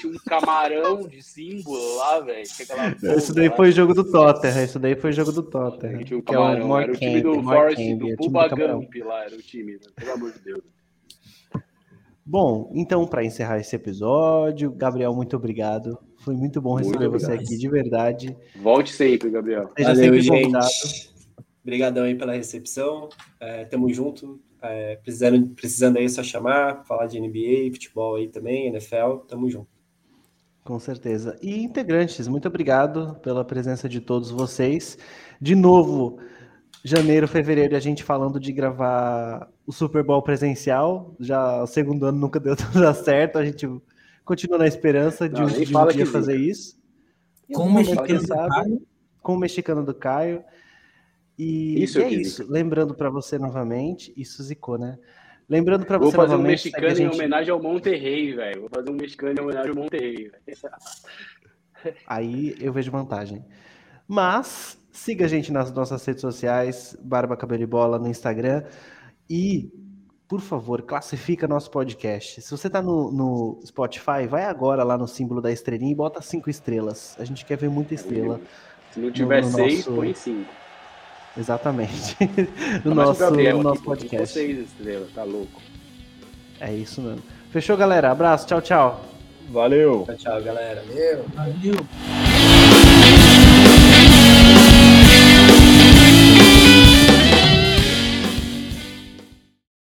Tinha um camarão de símbolo lá, velho. Isso daí lá. foi jogo do Tottenham. Isso daí foi jogo do Tottenham. Tinha um Que é o camarão. Era o time do Forest, Morecambe, é do Camarão. Gump lá, era o time. né? Pelo amor de Deus. Bom, então, para encerrar esse episódio, Gabriel, muito obrigado. Foi muito bom Muito receber você obrigado. aqui, de verdade. Volte sempre, Gabriel. Seja Valeu, sempre convidado. Obrigadão aí pela recepção. É, tamo junto. É, precisando, precisando aí é só chamar, falar de NBA, futebol aí também, NFL. Tamo junto. Com certeza. E integrantes, muito obrigado pela presença de todos vocês. De novo, janeiro, fevereiro, a gente falando de gravar o Super Bowl presencial. Já o segundo ano nunca deu tudo certo. A gente continua na esperança de, Não, um- de um dia fazer isso. Em Com o mexicano quem do sabe, Caio. com o mexicano do Caio. E, Isso e é isso. Lembrando para você novamente, isso zicou, né? Lembrando para Vou você fazer um novamente, segue a mexicano em gente- homenagem ao Monterrey, velho. Vou fazer um mexicano em homenagem ao Monterrey, velho. Aí eu vejo vantagem. Mas siga a gente nas nossas redes sociais, Barba Cabelo e Bola no Instagram. E, por favor, classifica nosso podcast. Se você tá no, no Spotify, vai agora lá no símbolo da estrelinha e bota cinco estrelas. A gente quer ver muita estrela. Se não tiver no seis, nosso- põe cinco. Exatamente. Tá no mais nosso, Gabriel no nosso podcast. seis estrelas, tá louco. É isso mesmo. Fechou, galera? Abraço. Tchau, tchau. Valeu! Tchau, tchau, galera. Valeu. Valeu.